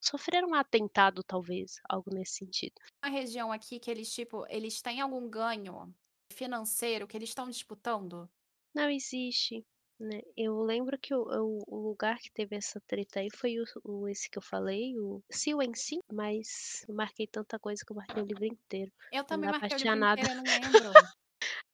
sofreram um atentado talvez, algo nesse sentido. Uma região aqui que eles tipo, eles têm algum ganho financeiro que eles estão disputando? Não existe. Né, eu lembro que o o o lugar que teve essa treta aí foi o o esse que eu falei, o Silêncio, mas eu marquei tanta coisa que eu marquei o livro inteiro. Eu Não também pra marquei o livro nada. inteiro, eu não lembro.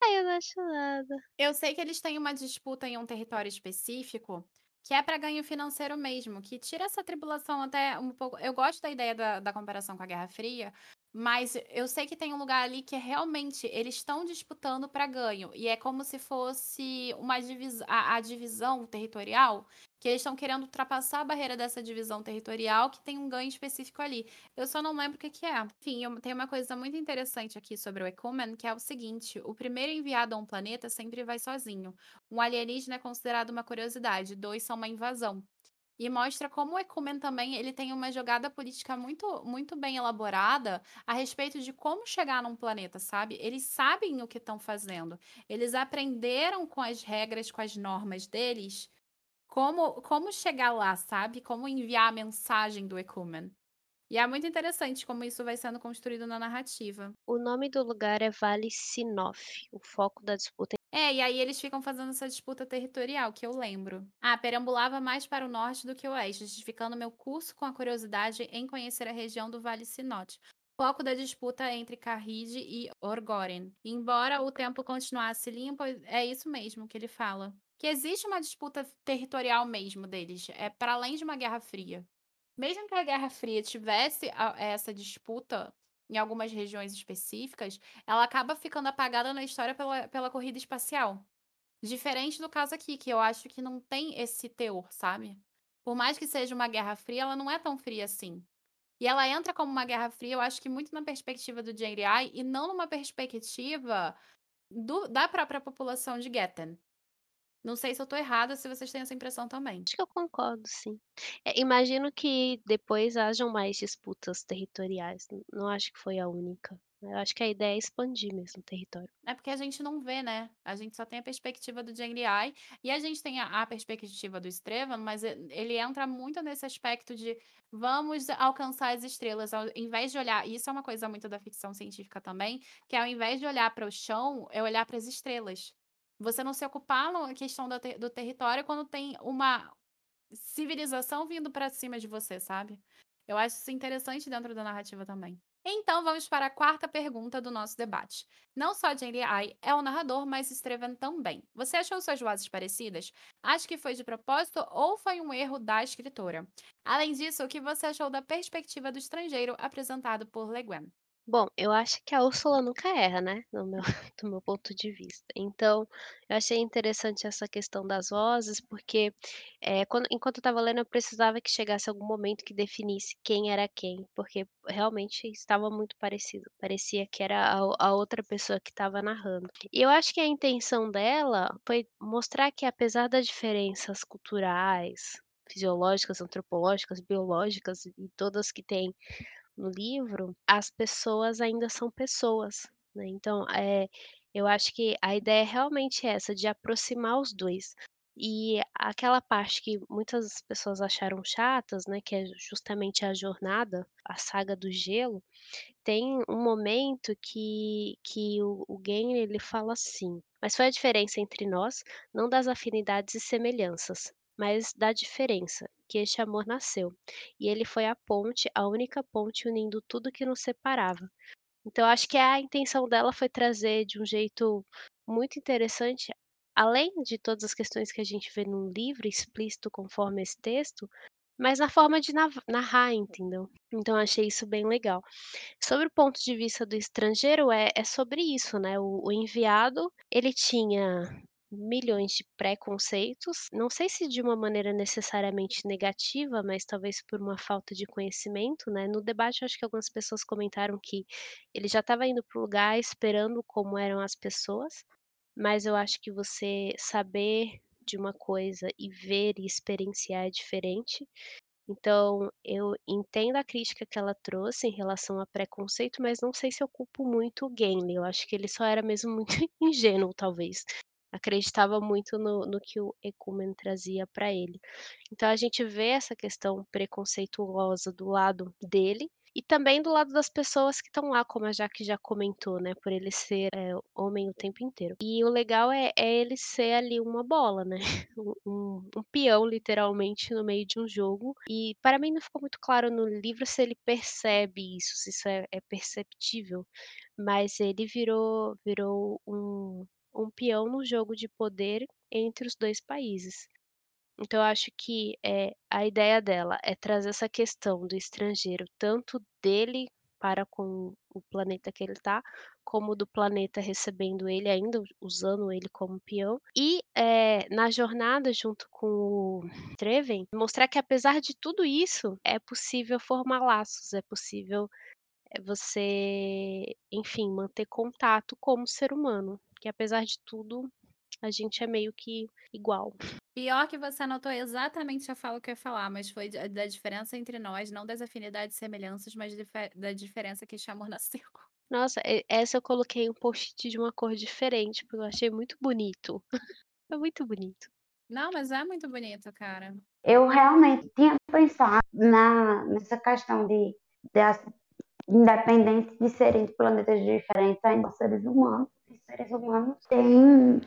Ai, eu não acho nada. Eu sei que eles têm uma disputa em um território específico, que é pra ganho financeiro mesmo, que tira essa tribulação até um pouco eu gosto da ideia da da comparação com a Guerra Fria, mas eu sei que tem um lugar ali que é realmente eles estão disputando pra ganho, e é como se fosse uma divis a a divisão territorial, que eles estão querendo ultrapassar a barreira dessa divisão territorial que tem um ganho específico ali. Eu só não lembro o que que é. Enfim, eu tem uma coisa muito interessante aqui sobre o Ecumen, que é o seguinte: o primeiro enviado a um planeta sempre vai sozinho. Um alienígena é considerado uma curiosidade, 2 são uma invasão. E mostra como o Ecumen também ele tem uma jogada política muito muito bem elaborada a respeito de como chegar num planeta, sabe. Eles sabem o que estão fazendo. Eles aprenderam com as regras, com as normas deles, como como chegar lá, sabe, como enviar a mensagem do Ecumen. E é muito interessante como isso vai sendo construído na narrativa. O nome do lugar é Vale Sinoff, o foco da disputa É, e aí eles ficam fazendo essa disputa territorial, que eu lembro. "Ah, perambulava mais para o norte do que o oeste, justificando meu curso com a curiosidade em conhecer a região do Vale Sinote, foco da disputa entre Carride e Orgoren. Embora o tempo continuasse limpo" é isso mesmo que ele fala. Que existe uma disputa territorial mesmo deles, é para além de uma guerra fria. Mesmo que a Guerra Fria tivesse essa disputa em algumas regiões específicas, ela acaba ficando apagada na história pela pela corrida espacial. Diferente do caso aqui, que eu acho que não tem esse teor, sabe. Por mais que seja uma guerra fria, ela não é tão fria assim. E ela entra como uma guerra fria, eu acho que muito na perspectiva do JDI e não numa perspectiva do da própria população de Getten. Não sei se eu tô errada, se vocês têm essa impressão também. Acho que eu concordo sim. Eh, imagino que depois hajam mais disputas territoriais, não acho que foi a única. Eu acho que a ideia é expandir mesmo o território. É porque a gente não vê, né, a gente só tem a perspectiva do JDI, e a gente tem a a perspectiva do Estrevan, mas ele entra muito nesse aspecto de vamos alcançar as estrelas, ao invés de olhar isso é uma coisa muito da ficção científica também, que ao invés de olhar para o chão, é olhar para as estrelas. Você não se ocupar numa questão da ter do território quando tem uma civilização vindo pra cima de você, sabe. Eu acho isso interessante dentro da narrativa também. Então vamos para a quarta pergunta do nosso debate. Não só JDI é o narrador, mas Estrevan também. Você achou suas vozes parecidas? Acha que foi de propósito ou foi um erro da escritora? Além disso, o que você achou da perspectiva do estrangeiro apresentado por Le Guin? Bom, eu acho que a Úrsula nunca erra, né, no meu do meu ponto de vista. Então, eu achei interessante essa questão das vozes, porque, eh, quando enquanto eu estava lendo, eu precisava que chegasse algum momento que definisse quem era quem, porque realmente estava muito parecido, parecia que era a a outra pessoa que estava narrando. E eu acho que a intenção dela foi mostrar que apesar das diferenças culturais, fisiológicas, antropológicas, biológicas e todas que tem no livro, as pessoas ainda são pessoas, né, então, eh, eu acho que a ideia é realmente essa, de aproximar os 2. E aquela parte que muitas pessoas acharam chatas, né, que é justamente a jornada, a saga do gelo, tem um momento que que o o ele fala assim: "Mas foi a diferença entre nós, não das afinidades e semelhanças, mas da diferença, que este amor nasceu, e ele foi a ponte, a única ponte unindo tudo que nos separava". Então acho que a intenção dela foi trazer de um jeito muito interessante, além de todas as questões que a gente vê no livro explícito conforme esse texto, mas na forma de narrar, entendeu. Então achei isso bem legal. Sobre o ponto de vista do estrangeiro, é é sobre isso, né, o o enviado, ele tinha milhões de preconceitos, não sei se de uma maneira necessariamente negativa, mas talvez por uma falta de conhecimento, né, no debate acho que algumas pessoas comentaram que ele já estava indo para o lugar esperando como eram as pessoas, mas eu acho que você saber de uma coisa e ver e experienciar é diferente. Então, eu entendo a crítica que ela trouxe em relação a preconceito, mas não sei se eu culpo muito o Gimli, eu acho que ele só era mesmo muito ingênuo talvez, acreditava muito no no que o Ecumen trazia pra ele. Então a gente vê essa questão preconceituosa do lado dele, E também do lado das pessoas que estão lá, como a Jaque já comentou, né, por ele ser, eh, homem o tempo inteiro. E o legal é é ele ser ali uma bola, né, um um peão literalmente no meio de um jogo, e para mim não ficou muito claro no livro se ele percebe isso, se isso é é perceptível, mas ele virou virou um um peão no jogo de poder entre os 2 países. Então eu acho que, eh, a ideia dela é trazer essa questão do estrangeiro, tanto dele para com o planeta que ele tá, como do planeta recebendo ele ainda, usando ele como peão. E, eh, na jornada junto com o Treven, mostrar que apesar de tudo isso, é possível formar laços, é possível, eh, você, enfim, manter contato como ser humano, que apesar de tudo, a gente é meio que igual. Pior que você anotou exatamente a fala que eu ia falar, mas foi da diferença entre nós, não das afinidades e semelhanças, mas da diferença que amor nasceu. Nossa, essa eu coloquei um post-it de uma cor diferente, porque eu achei muito bonito. É muito bonito. Não, mas é muito bonito, cara. Eu realmente tinha pensado na nessa questão de das independente de serem de planetas diferentes, ainda seres humanos, seres humanos têm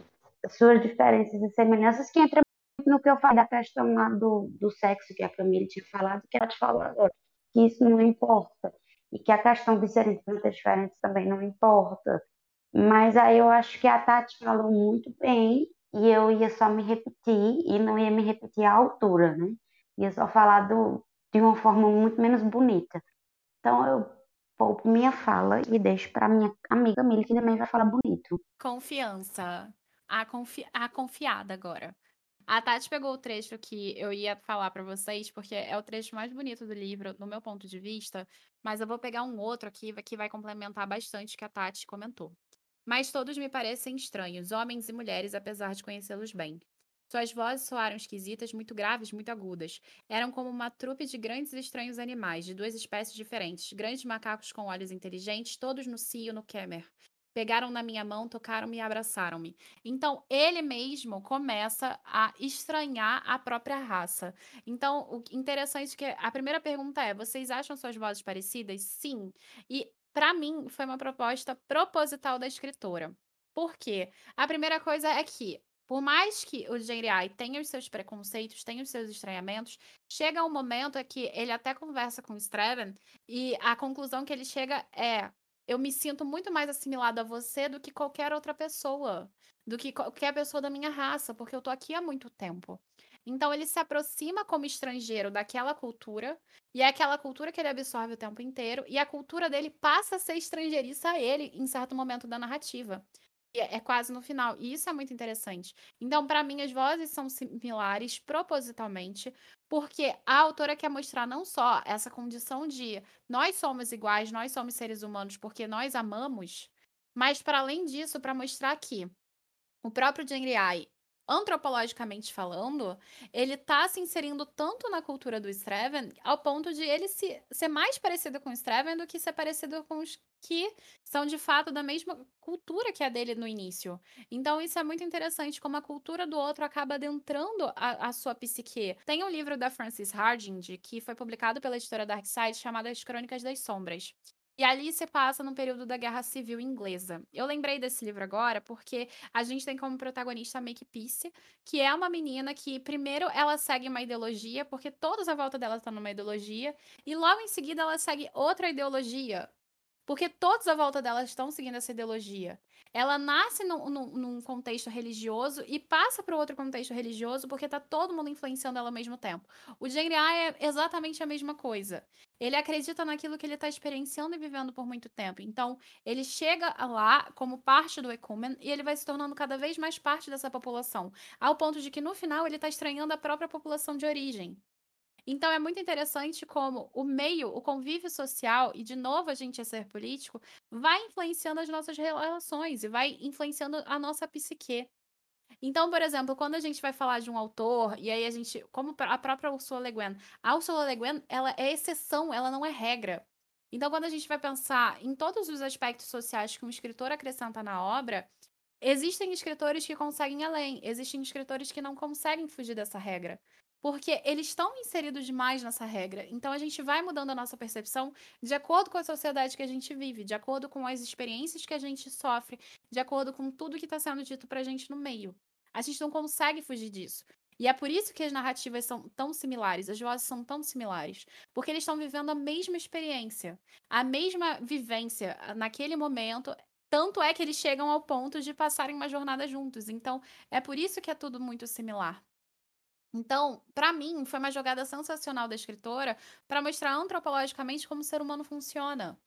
suas diferenças e semelhanças que entra no que eu falo da questão lá do do sexo que a Camille tinha falado, que ela te falou agora, que isso não importa, e que a questão de serem de planetas diferentes também não importa. Mas aí eu acho que a Tati falou muito bem, e eu ia só me repetir, e não ia me repetir à altura, né, ia só falar do de uma forma muito menos bonita. Então eu poupo minha fala e deixo pra minha amiga Camille, que também vai falar bonito. Confiança. A confi a confiada agora. A Tati pegou o trecho que eu ia falar pra vocês, porque é o trecho mais bonito do livro, no meu ponto de vista, mas eu vou pegar um outro aqui que vai complementar bastante o que a Tati comentou. "Mas todos me parecem estranhos, homens e mulheres, apesar de conhecê-los bem. Suas vozes soaram esquisitas, muito graves, muito agudas. Eram como uma trupe de grandes e estranhos animais, de duas espécies diferentes, grandes macacos com olhos inteligentes, todos no cio no Kemer. Pegaram na minha mão, tocaram-me e abraçaram-me". Então, ele mesmo começa a estranhar a própria raça. Então, o interessante é que a primeira pergunta é: "Vocês acham suas vozes parecidas?" "Sim". E, pra mim, foi uma proposta proposital da escritora. Por quê? A primeira coisa é que, por mais que o Jeriai tenha os seus preconceitos, tenha os seus estranhamentos, chega um momento é que ele até conversa com o Straven, e a conclusão que ele chega é: "Eu me sinto muito mais assimilado a você do que qualquer outra pessoa, do que qualquer pessoa da minha raça, porque eu tô aqui há muito tempo". Então ele se aproxima como estrangeiro daquela cultura, e é aquela cultura que ele absorve o tempo inteiro, e a cultura dele passa a ser estrangeiriça a ele, em certo momento da narrativa. É é quase no final, e isso é muito interessante. Então, pra mim, as vozes são similares propositalmente, porque a autora quer mostrar não só essa condição de nós somos iguais, nós somos seres humanos porque nós amamos, mas para além disso, pra mostrar que o próprio Jeriai, antropologicamente falando, ele tá se inserindo tanto na cultura do Straven, ao ponto de ele se ser mais parecido com o Straven do que ser parecido com os que são de fato da mesma cultura que a dele no início. Então isso é muito interessante, como a cultura do outro acaba adentrando a a sua psique. Tem um livro da Frances Hardinge, que foi publicado pela editora Darkside, chamado As Crônicas das Sombras. E ali se passa no período da Guerra Civil Inglesa. Eu lembrei desse livro agora, porque a gente tem como protagonista a Makepeace, que é uma menina que primeiro ela segue uma ideologia, porque todos à volta dela estão numa ideologia, e logo em seguida ela segue outra ideologia, porque todos à volta dela estão seguindo essa ideologia. Ela nasce num num contexto religioso e passa para outro contexto religioso, porque tá todo mundo influenciando ela ao mesmo tempo. O Jeriai é exatamente a mesma coisa. Ele acredita naquilo que ele tá experienciando e vivendo por muito tempo. Então, ele chega lá como parte do Ecumen e ele vai se tornando cada vez mais parte dessa população, ao ponto de que no final ele tá estranhando a própria população de origem. Então é muito interessante como o meio, o convívio social, e de novo a gente é ser político, vai influenciando as nossas relações e vai influenciando a nossa psique. Então, por exemplo, quando a gente vai falar de um autor, e aí a gente como a própria Ursula Le Guin, a Ursula Le Guin, ela é exceção, ela não é regra. Então, quando a gente vai pensar em todos os aspectos sociais que um escritor acrescenta na obra, existem escritores que conseguem além, existem escritores que não conseguem fugir dessa regra. Porque eles estão inseridos demais nessa regra. Então a gente vai mudando a nossa percepção de acordo com a sociedade que a gente vive, de acordo com as experiências que a gente sofre, de acordo com tudo que está sendo dito pra gente no meio. A gente não consegue fugir disso. E é por isso que as narrativas são tão similares, as vozes são tão similares. Porque eles estão vivendo a mesma experiência, a mesma vivência naquele momento. Tanto é que eles chegam ao ponto de passarem uma jornada juntos. Então, é por isso que é tudo muito similar. Então, para mim, foi uma jogada sensacional da escritora para mostrar antropologicamente como o ser humano funciona.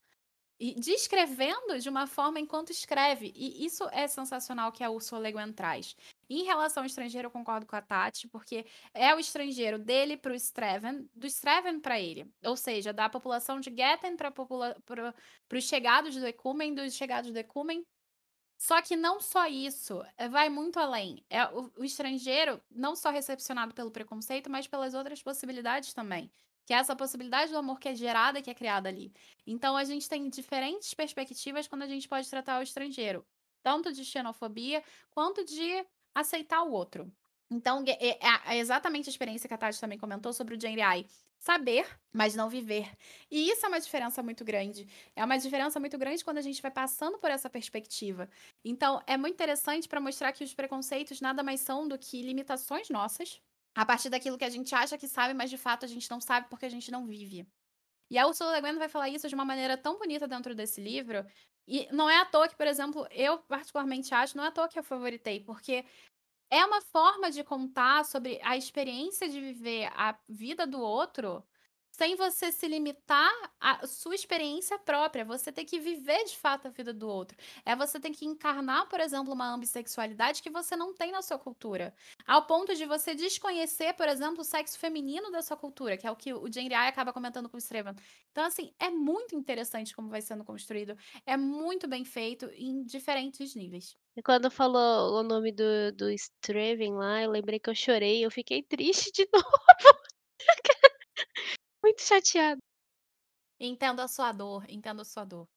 E descrevendo de uma forma enquanto escreve. E isso é sensacional que a Ursula Le Guin traz. Em relação ao estrangeiro, eu concordo com a Tati, porque é o estrangeiro dele para o Streven, do Streven para ele. Ou seja, da população de Getten para popula os chegados do Ecumen, dos chegados do Ecumen só que não só isso, eh, vai muito além. É o, o estrangeiro não só recepcionado pelo preconceito, mas pelas outras possibilidades também. Que é essa possibilidade do amor que é gerada, que é criada ali. Então a gente tem diferentes perspectivas quando a gente pode tratar o estrangeiro. Tanto de xenofobia, quanto de aceitar o outro. Então, é, é, exatamente a experiência que a Tati também comentou sobre o Jane Ai saber, mas não viver. E isso é uma diferença muito grande. É uma diferença muito grande quando a gente vai passando por essa perspectiva. Então, é muito interessante para mostrar que os preconceitos nada mais são do que limitações nossas, a partir daquilo que a gente acha que sabe, mas de fato a gente não sabe porque a gente não vive. E a Ursula Le Guin vai falar isso de uma maneira tão bonita dentro desse livro. E não é à toa que, por exemplo, eu particularmente acho, não é à toa que eu favoritei, porque é uma forma de contar sobre a experiência de viver a vida do outro sem você se limitar à sua experiência própria. Você tem que viver de fato a vida do outro. É você tem que encarnar, por exemplo, uma ambissexualidade que você não tem na sua cultura. Ao ponto de você desconhecer, por exemplo, o sexo feminino da sua cultura, que é o que o Jane Eyre acaba comentando com o Strevan. Então, assim, é muito interessante como vai sendo construído. É muito bem feito em diferentes níveis. E quando falou o nome do, do Streven lá, eu lembrei que eu chorei, eu fiquei triste de novo. Muito chateada. Entendo a sua dor, entendo a sua dor.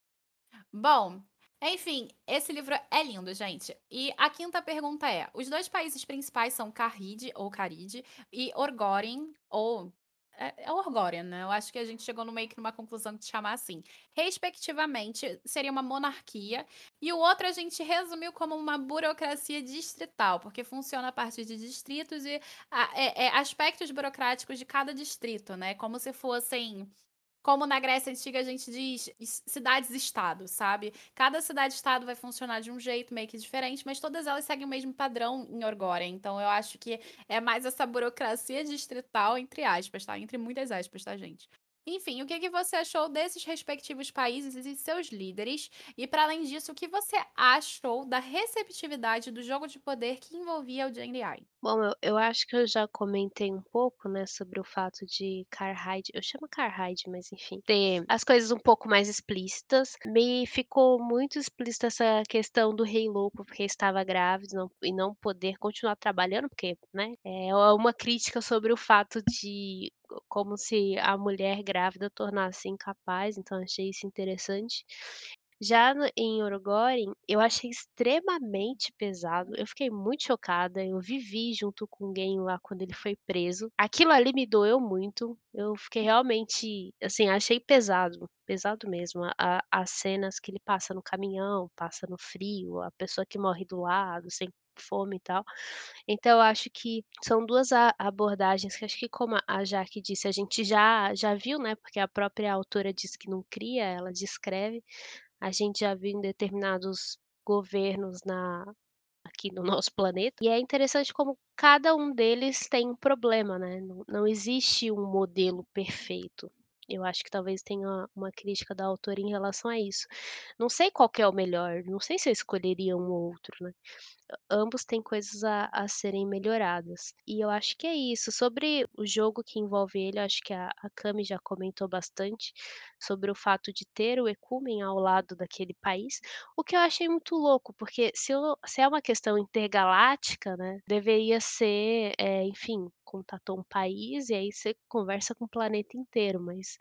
Bom, enfim, esse livro é lindo, gente. E a quinta pergunta é: os dois países principais são Carride ou Caride e Orgorin ou é, é Orgória, né? Eu acho que a gente chegou no meio que numa conclusão de chamar assim. Respectivamente, seria uma monarquia. E o outro a gente resumiu como uma burocracia distrital, porque funciona a partir de distritos e a, é, é, aspectos burocráticos de cada distrito, né? Como se fossem como na Grécia Antiga a gente diz cidades-estado, sabe? Cada cidade-estado vai funcionar de um jeito meio que diferente, mas todas elas seguem o mesmo padrão em Orgória. Então eu acho que é mais essa burocracia distrital, entre aspas, tá? Entre muitas aspas, tá, gente? Enfim, o que, que você achou desses respectivos países e seus líderes? E, para além disso, o que você achou da receptividade do jogo de poder que envolvia o Jane Bom, eu, eu acho que eu já comentei um pouco, né, sobre o fato de Carhide, eu chamo Carhide, mas enfim, ter as coisas um pouco mais explícitas. Me ficou muito explícita essa questão do rei louco porque estava grávida não, e não poder continuar trabalhando, porque, né, é uma crítica sobre o fato de como se a mulher grávida tornasse incapaz, então achei isso interessante. Já no em Orgorin, eu achei extremamente pesado, eu fiquei muito chocada, eu vivi junto com o lá quando ele foi preso. Aquilo ali me doeu muito, eu fiquei realmente, assim, achei pesado, pesado mesmo, a as cenas que ele passa no caminhão, passa no frio, a pessoa que morre do lado, sem fome e tal. Então eu acho que são duas abordagens que acho que como a Jaque disse, a gente já já viu, né, porque a própria autora diz que não cria, ela descreve. A gente já viu em determinados governos na aqui no nosso planeta. E é interessante como cada um deles tem um problema, né, não não existe um modelo perfeito. Eu acho que talvez tenha uma crítica da autora em relação a isso. Não sei qual é o melhor, não sei se eu escolheria um ou outro, né ambos têm coisas a, a serem melhoradas. E eu acho que é isso. Sobre o jogo que envolve ele, acho que a, a Cami já comentou bastante sobre o fato de ter o Ecumen ao lado daquele país, o que eu achei muito louco, porque se, eu, se é uma questão intergaláctica, né, deveria ser, é, enfim, contatou um país e aí você conversa com o planeta inteiro, mas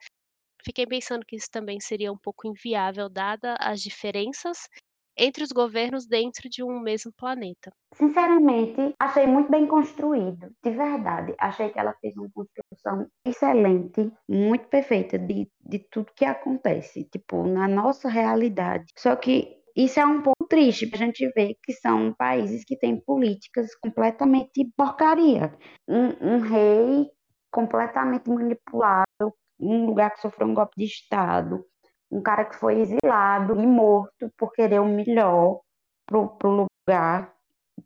fiquei pensando que isso também seria um pouco inviável, dada as diferenças entre os governos dentro de um mesmo planeta. Sinceramente, achei muito bem construído, de verdade. Achei que ela fez uma construção excelente, muito perfeita de, de tudo que acontece, tipo, na nossa realidade. Só que isso é um ponto triste, a gente vê que são países que têm políticas completamente porcaria. Um, um rei completamente manipulado, um lugar que sofreu um golpe de Estado, um cara que foi exilado e morto por querer o melhor pro, pro lugar,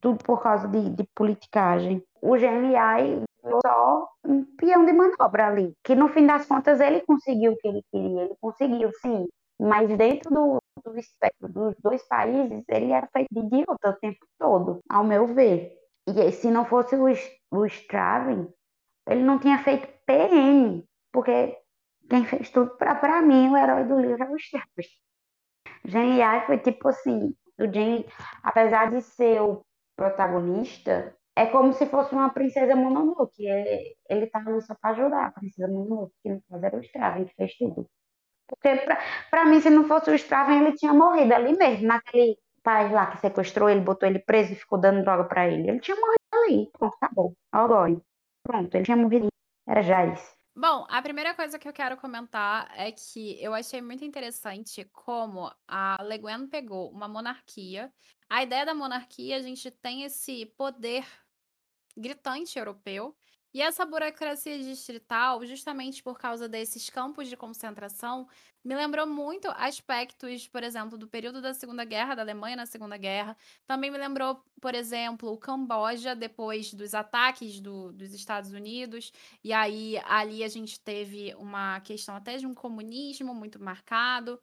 tudo por causa de, de politicagem. O GNI só um peão de manobra ali, que no fim das contas ele conseguiu o que ele queria, ele conseguiu sim, mas dentro do, do espectro dos dois países, ele era feito de idiota o tempo todo, ao meu ver. E se não fosse o, o Straven, ele não tinha feito PN, porque quem fez tudo para mim, o herói do livro é o Straven. Genial foi tipo assim, o Jane, apesar de ser o protagonista, é como se fosse uma princesa Mononoke. É, ele tá ali só para ajudar a princesa Mononoke, que no caso era o Straven, que fez tudo. Porque para mim, se não fosse o Straven, ele tinha morrido ali mesmo, naquele pai lá que sequestrou ele, botou ele preso e ficou dando droga para ele. Ele tinha morrido ali. Pronto, acabou. Agora, pronto, ele tinha morrido. Era Jais. Bom, a primeira coisa que eu quero comentar é que eu achei muito interessante como a Le Guin pegou uma monarquia. A ideia da monarquia, a gente tem esse poder gritante europeu, e essa burocracia distrital, justamente por causa desses campos de concentração, me lembrou muito aspectos, por exemplo, do período da Segunda Guerra, da Alemanha na Segunda Guerra. Também me lembrou, por exemplo, o Camboja, depois dos ataques do, dos Estados Unidos. E aí, ali a gente teve uma questão até de um comunismo muito marcado.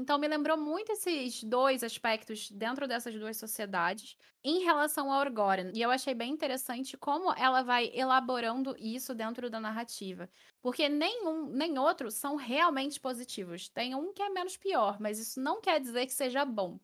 Então, me lembrou muito esses dois aspectos dentro dessas duas sociedades em relação a Orgoren. E eu achei bem interessante como ela vai elaborando isso dentro da narrativa. Porque nenhum nem outro são realmente positivos. Tem um que é menos pior, mas isso não quer dizer que seja bom.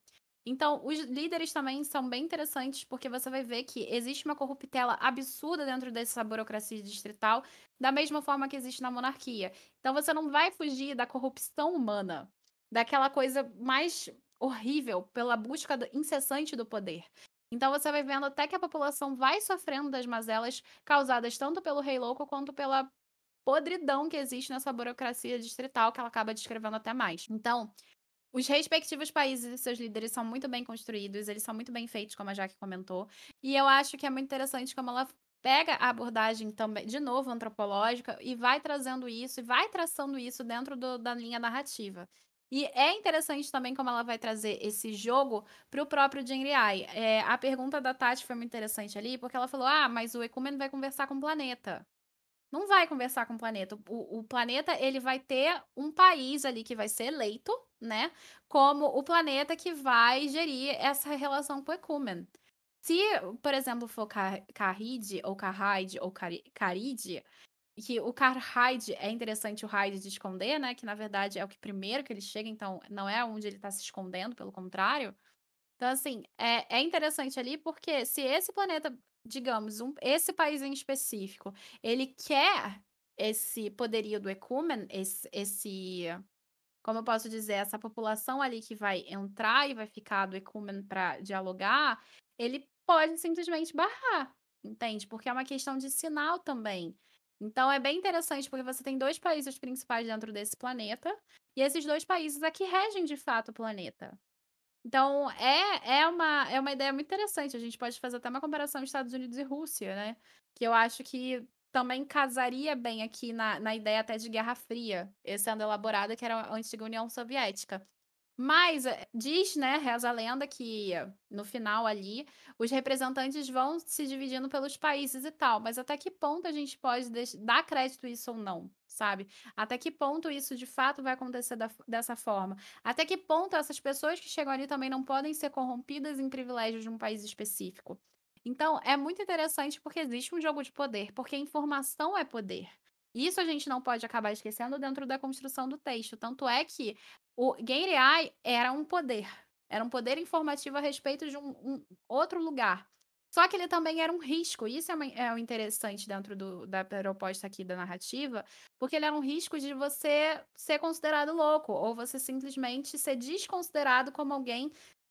Então, os líderes também são bem interessantes, porque você vai ver que existe uma corruptela absurda dentro dessa burocracia distrital, da mesma forma que existe na monarquia. Então, você não vai fugir da corrupção humana daquela coisa mais horrível pela busca incessante do poder. Então você vai vendo até que a população vai sofrendo das mazelas causadas tanto pelo rei louco quanto pela podridão que existe nessa burocracia distrital que ela acaba descrevendo até mais. Então, os respectivos países e seus líderes são muito bem construídos, eles são muito bem feitos, como a Jaque comentou. E eu acho que é muito interessante como ela pega a abordagem também, de novo, antropológica, e vai trazendo isso, e vai traçando isso dentro do, da linha narrativa. E é interessante também como ela vai trazer esse jogo para o próprio Jinriai. É, a pergunta da Tati foi muito interessante ali, porque ela falou: ah, mas o Ecumeno vai conversar com o planeta. Não vai conversar com o planeta. O, o planeta ele vai ter um país ali que vai ser eleito, né? Como o planeta que vai gerir essa relação com o Ecumen. Se, por exemplo, for Carride, ou Carride, ou Caride, que o Carhide é interessante o Hyde de esconder, né? Que na verdade é o que primeiro que ele chega, então não é onde ele tá se escondendo, pelo contrário. Então, assim, é, é interessante ali porque se esse planeta, digamos, um, esse país em específico, ele quer esse poderio do Ecumen, esse, esse, como eu posso dizer, essa população ali que vai entrar e vai ficar do Ecumen para dialogar, ele pode simplesmente barrar, entende? Porque é uma questão de sinal também. Então é bem interessante porque você tem dois países principais dentro desse planeta, e esses dois países é que regem de fato o planeta. Então é, é, uma, é uma ideia muito interessante. A gente pode fazer até uma comparação Estados Unidos e Rússia, né? Que eu acho que também casaria bem aqui na, na ideia até de Guerra Fria, sendo elaborada, que era a antiga União Soviética. Mas eh, diz, né, reza a lenda que no final ali os representantes vão se dividindo pelos países e tal, mas até que ponto a gente pode dar crédito isso ou não, sabe? Até que ponto isso de fato vai acontecer da, dessa forma? Até que ponto essas pessoas que chegam ali também não podem ser corrompidas em privilégios de um país específico? Então, é muito interessante porque existe um jogo de poder, porque informação é poder. Isso a gente não pode acabar esquecendo dentro da construção do texto. Tanto é que o Genriai era um poder. Era um poder informativo a respeito de um, um outro lugar. Só que ele também era um risco. Isso é, é o interessante dentro do, da proposta aqui da narrativa, porque ele era um risco de você ser considerado louco, ou você simplesmente ser desconsiderado como alguém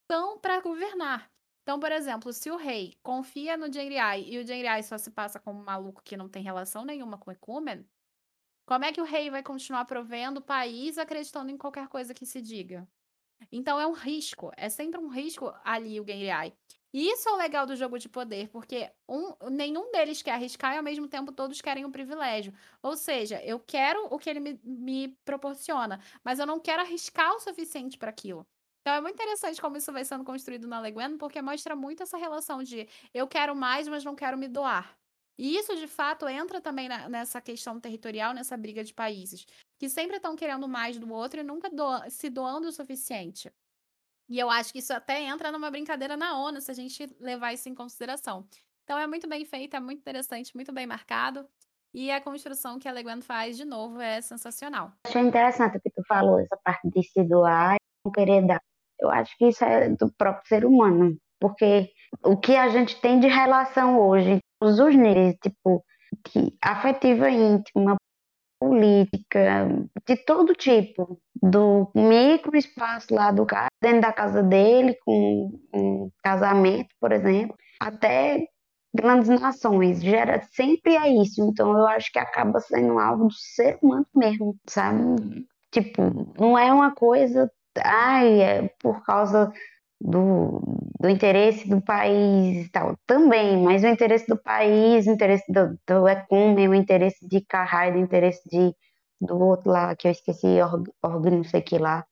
são para governar. Então, por exemplo, se o rei confia no Jengriai e o Jengriai só se passa como um maluco que não tem relação nenhuma com o Ecumen, como é que o rei vai continuar provendo o país acreditando em qualquer coisa que se diga? Então é um risco, é sempre um risco ali o Genryai. E isso é o legal do jogo de poder, porque um, nenhum deles quer arriscar e ao mesmo tempo todos querem um privilégio. Ou seja, eu quero o que ele me, me proporciona, mas eu não quero arriscar o suficiente para aquilo. Então é muito interessante como isso vai sendo construído na Leguen, porque mostra muito essa relação de eu quero mais, mas não quero me doar. E isso, de fato, entra também na, nessa questão territorial, nessa briga de países, que sempre estão querendo mais do outro e nunca doa, se doando o suficiente. E eu acho que isso até entra numa brincadeira na ONU, se a gente levar isso em consideração. Então é muito bem feito, é muito interessante, muito bem marcado. E a construção que a Leguen faz, de novo, é sensacional. Achei interessante o que tu falou, essa parte de se doar e não querer dar. Eu acho que isso é do próprio ser humano, porque o que a gente tem de relação hoje, todos os níveis, tipo, afetiva íntima, política, de todo tipo, do micro espaço lá do cara, dentro da casa dele, com um casamento, por exemplo, até grandes nações, gera sempre é isso. Então eu acho que acaba sendo algo do ser humano mesmo, sabe? Tipo, não é uma coisa, ai, é por causa do, do interesse do país e tal, também, mas o interesse do país, o interesse do, do o interesse de Carrai, o interesse de, do outro lá, que eu esqueci, Org, não sei que lá,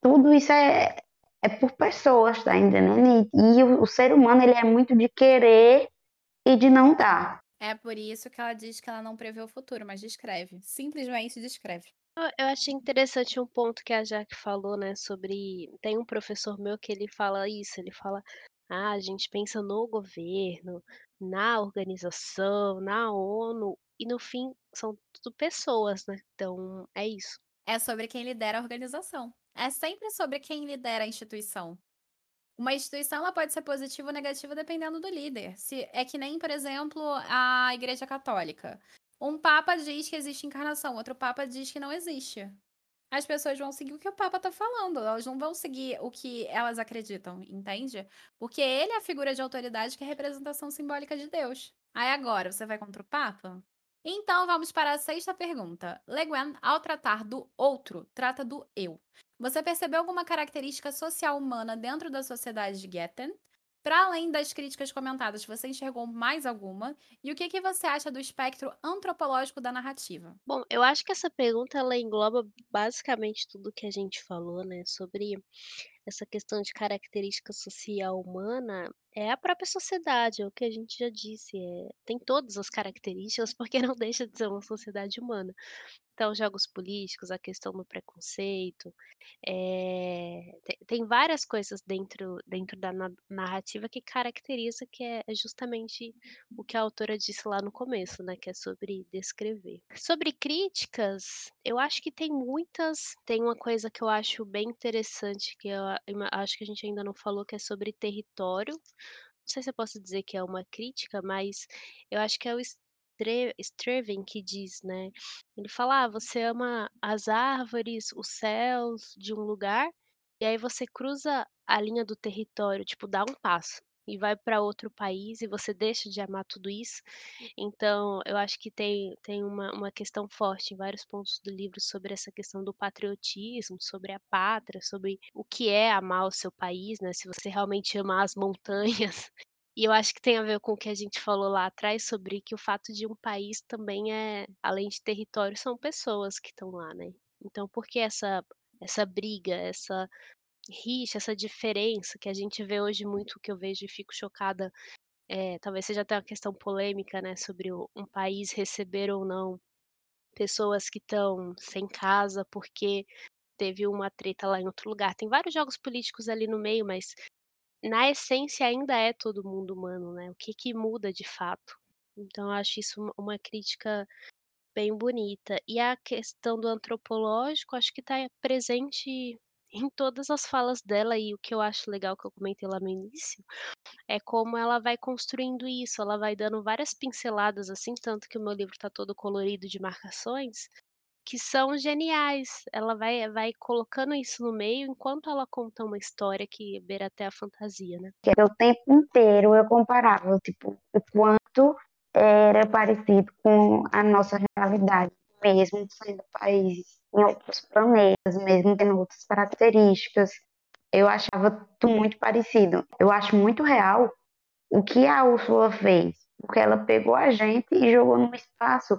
tudo isso é, é por pessoas, tá entendendo? E, e o, o ser humano, ele é muito de querer e de não dar. É por isso que ela diz que ela não prevê o futuro, mas descreve. Simplesmente descreve. Eu achei interessante um ponto que a Jaque falou, né, sobre tem um professor meu que ele fala isso, ele fala: "Ah, a gente pensa no governo, na organização, na ONU, e no fim são tudo pessoas, né, então é isso". É sobre quem lidera a organização. É sempre sobre quem lidera a instituição. Uma instituição ela pode ser positiva ou negativa dependendo do líder. Se é que nem, por exemplo, a Igreja Católica. Um papa diz que existe encarnação, outro papa diz que não existe. As pessoas vão seguir o que o papa tá falando, elas não vão seguir o que elas acreditam, entende? Porque ele é a figura de autoridade que é a representação simbólica de Deus. Aí agora, você vai contra o papa? Então vamos para a sexta pergunta. Le Guin, ao tratar do outro, trata do eu. Você percebeu alguma característica social humana dentro da sociedade de Getten? Para além das críticas comentadas, você enxergou mais alguma? E o que, que você acha do espectro antropológico da narrativa? Bom, eu acho que essa pergunta ela engloba basicamente tudo que a gente falou, né? Sobre essa questão de característica social humana é a própria sociedade, é o que a gente já disse, é, tem todas as características, porque não deixa de ser uma sociedade humana. Então, jogos políticos, a questão do preconceito, tem, tem várias coisas dentro, dentro da narrativa que caracteriza que é, é justamente o que a autora disse lá no começo, né? Que é sobre descrever. Sobre críticas, eu acho que tem muitas. Tem uma coisa que eu acho bem interessante, que eu acho que a gente ainda não falou, que é sobre território. Não sei se eu posso dizer que é uma crítica, mas eu acho que é o Streven que diz, né? Ele fala: ah, você ama as árvores, os céus de um lugar, e aí você cruza a linha do território, tipo, dá um passo e vai para outro país e você deixa de amar tudo isso. Então, eu acho que tem, tem uma, uma questão forte em vários pontos do livro sobre essa questão do patriotismo, sobre a pátria, sobre o que é amar o seu país, né? Se você realmente ama as montanhas e eu acho que tem a ver com o que a gente falou lá atrás sobre que o fato de um país também é, além de território, são pessoas que estão lá, né? Então, por que essa essa briga, essa rixa, essa diferença que a gente vê hoje muito, que eu vejo e fico chocada, é, talvez seja até uma questão polêmica, né, sobre um país receber ou não pessoas que estão sem casa porque teve uma treta lá em outro lugar. Tem vários jogos políticos ali no meio, mas na essência ainda é todo mundo humano, né? O que que muda de fato? Então eu acho isso uma crítica bem bonita. E a questão do antropológico, acho que está presente em todas as falas dela e o que eu acho legal que eu comentei lá no início é como ela vai construindo isso, ela vai dando várias pinceladas assim, tanto que o meu livro está todo colorido de marcações, que são geniais. Ela vai vai colocando isso no meio, enquanto ela conta uma história que beira até a fantasia, né. Que o tempo inteiro eu comparava, tipo, o quanto era parecido com a nossa realidade, mesmo sendo países em outros planetas, mesmo tendo outras características. Eu achava tudo muito parecido. Eu acho muito real o que a Úrsula fez, porque ela pegou a gente e jogou no espaço.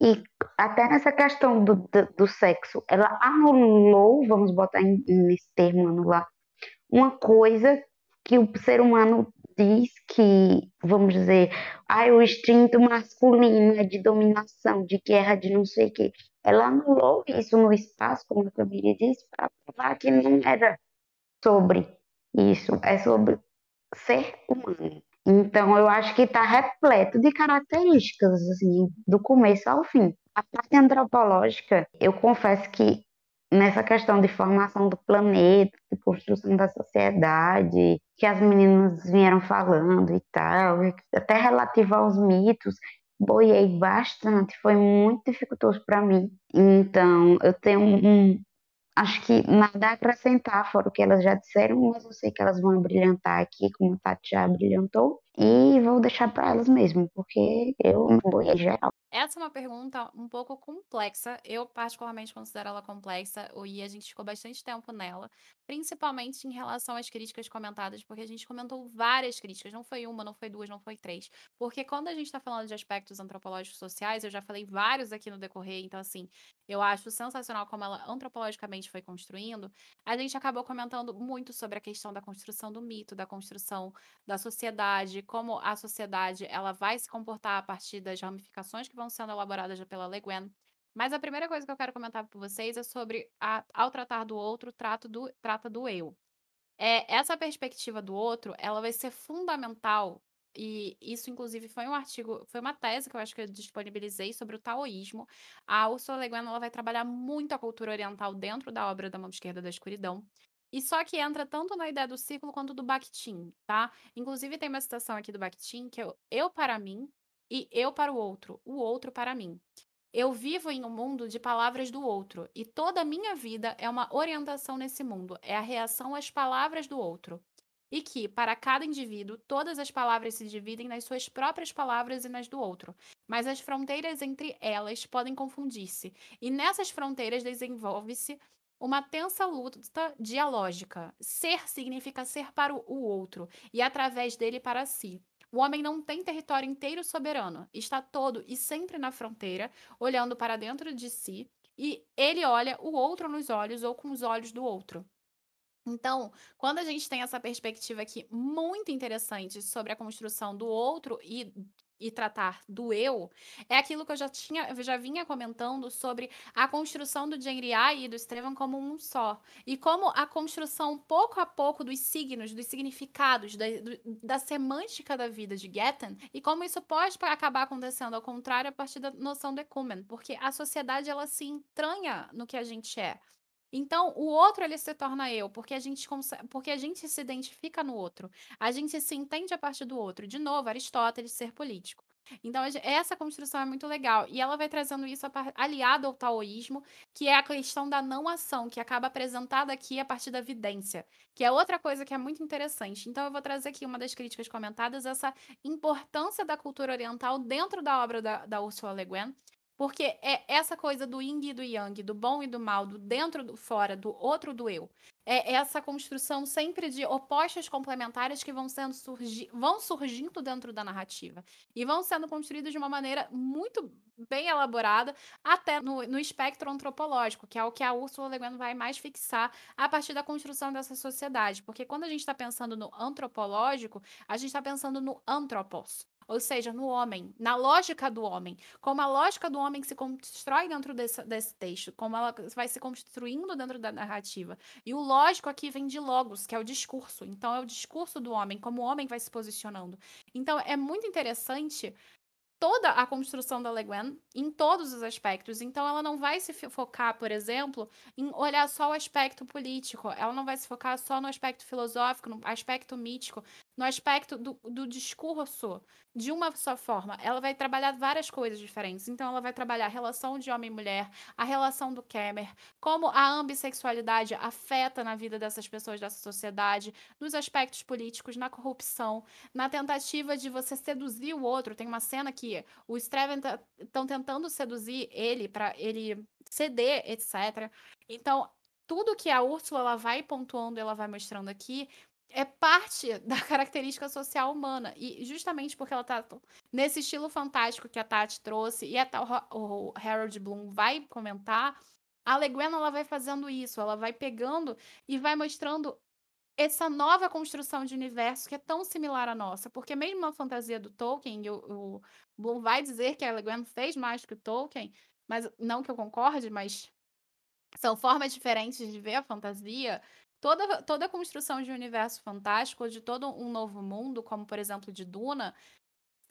E até nessa questão do, do, do sexo, ela anulou, vamos botar em, nesse termo anular, uma coisa que o ser humano diz que, vamos dizer, ah, o instinto masculino é de dominação, de guerra, de não sei o quê. Ela anulou isso no espaço, como a Camila disse, para provar que não era sobre isso, é sobre ser humano. Então, eu acho que está repleto de características, assim, do começo ao fim. A parte antropológica, eu confesso que nessa questão de formação do planeta, de construção da sociedade, que as meninas vieram falando e tal, até relativo aos mitos, boiei bastante, foi muito dificultoso para mim. Então, eu tenho um, acho que nada a acrescentar, fora o que elas já disseram, mas eu sei que elas vão brilhantar aqui, como a Tati já brilhantou, e vou deixar para elas mesmo, porque eu não vou em geral. Essa é uma pergunta um pouco complexa. Eu, particularmente, considero ela complexa e a gente ficou bastante tempo nela, principalmente em relação às críticas comentadas, porque a gente comentou várias críticas, não foi uma, não foi duas, não foi três. Porque quando a gente está falando de aspectos antropológicos sociais, eu já falei vários aqui no decorrer, então, assim, eu acho sensacional como ela antropologicamente foi construindo. A gente acabou comentando muito sobre a questão da construção do mito, da construção da sociedade, como a sociedade ela vai se comportar a partir das ramificações que vão sendo elaboradas pela Le Guin. Mas a primeira coisa que eu quero comentar com vocês é sobre a, ao tratar do outro, trato do, trata do eu. É, essa perspectiva do outro, ela vai ser fundamental e isso, inclusive, foi um artigo, foi uma tese que eu acho que eu disponibilizei sobre o taoísmo. A Ursula Le Guin ela vai trabalhar muito a cultura oriental dentro da obra da mão esquerda da escuridão. E só que entra tanto na ideia do círculo quanto do Bakhtin, tá? Inclusive tem uma citação aqui do Bakhtin que é eu para mim e eu para o outro, o outro para mim. Eu vivo em um mundo de palavras do outro e toda a minha vida é uma orientação nesse mundo, é a reação às palavras do outro e que, para cada indivíduo, todas as palavras se dividem nas suas próprias palavras e nas do outro, mas as fronteiras entre elas podem confundir-se, e nessas fronteiras desenvolve-se uma tensa luta dialógica. Ser significa ser para o outro e através dele para si. O homem não tem território inteiro soberano, está todo e sempre na fronteira, olhando para dentro de si, e ele olha o outro nos olhos ou com os olhos do outro. Então, quando a gente tem essa perspectiva aqui muito interessante sobre a construção do outro e, e tratar do eu, é aquilo que eu já tinha, eu já vinha comentando sobre a construção do Genriá e do Estevam como um só. E como a construção, pouco a pouco, dos signos, dos significados, da, do, da semântica da vida de Getten, e como isso pode acabar acontecendo ao contrário a partir da noção do ecumen, porque a sociedade ela se entranha no que a gente é. Então, o outro ele se torna eu, porque a gente consegue, porque a gente se identifica no outro. A gente se entende a partir do outro. De novo, Aristóteles ser político. Então, essa construção é muito legal. E ela vai trazendo isso aliado ao taoísmo, que é a questão da não ação, que acaba apresentada aqui a partir da vidência, que é outra coisa que é muito interessante. Então, eu vou trazer aqui uma das críticas comentadas, essa importância da cultura oriental dentro da obra da, da Ursula Le Guin, porque é essa coisa do yin e do yang, do bom e do mal, do dentro, do fora, do outro, do eu. É essa construção sempre de opostos complementares que vão sendo surgi vão surgindo dentro da narrativa. E vão sendo construídos de uma maneira muito bem elaborada, até no, no espectro antropológico, que é o que a Ursula Le Guin vai mais fixar a partir da construção dessa sociedade. Porque quando a gente está pensando no antropológico, a gente está pensando no antropos ou seja, no homem, na lógica do homem, como a lógica do homem se constrói dentro desse, desse texto, como ela vai se construindo dentro da narrativa. E o lógico aqui vem de logos, que é o discurso. Então, é o discurso do homem, como o homem vai se posicionando. Então, é muito interessante toda a construção da Le Guin em todos os aspectos. Então, ela não vai se focar, por exemplo, em olhar só o aspecto político, ela não vai se focar só no aspecto filosófico, no aspecto mítico. No aspecto do, do discurso de uma só forma. Ela vai trabalhar várias coisas diferentes. Então, ela vai trabalhar a relação de homem e mulher, a relação do Kemer, como a ambissexualidade afeta na vida dessas pessoas dessa sociedade, nos aspectos políticos, na corrupção, na tentativa de você seduzir o outro. Tem uma cena que o Streven estão tá, tentando seduzir ele para ele ceder, etc. Então, tudo que a Úrsula ela vai pontuando, ela vai mostrando aqui, é parte da característica social humana. E justamente porque ela tá nesse estilo fantástico que a Tati trouxe, e até o, Harold Bloom vai comentar, a Leguena ela vai fazendo isso, ela vai pegando e vai mostrando essa nova construção de universo que é tão similar à nossa. Porque mesmo a fantasia do Tolkien, o, o Bloom vai dizer que a Leguena fez mais que o Tolkien, mas não que eu concorde, mas são formas diferentes de ver a fantasia. Toda, toda a construção de um universo fantástico, de todo um novo mundo, como por exemplo de Duna,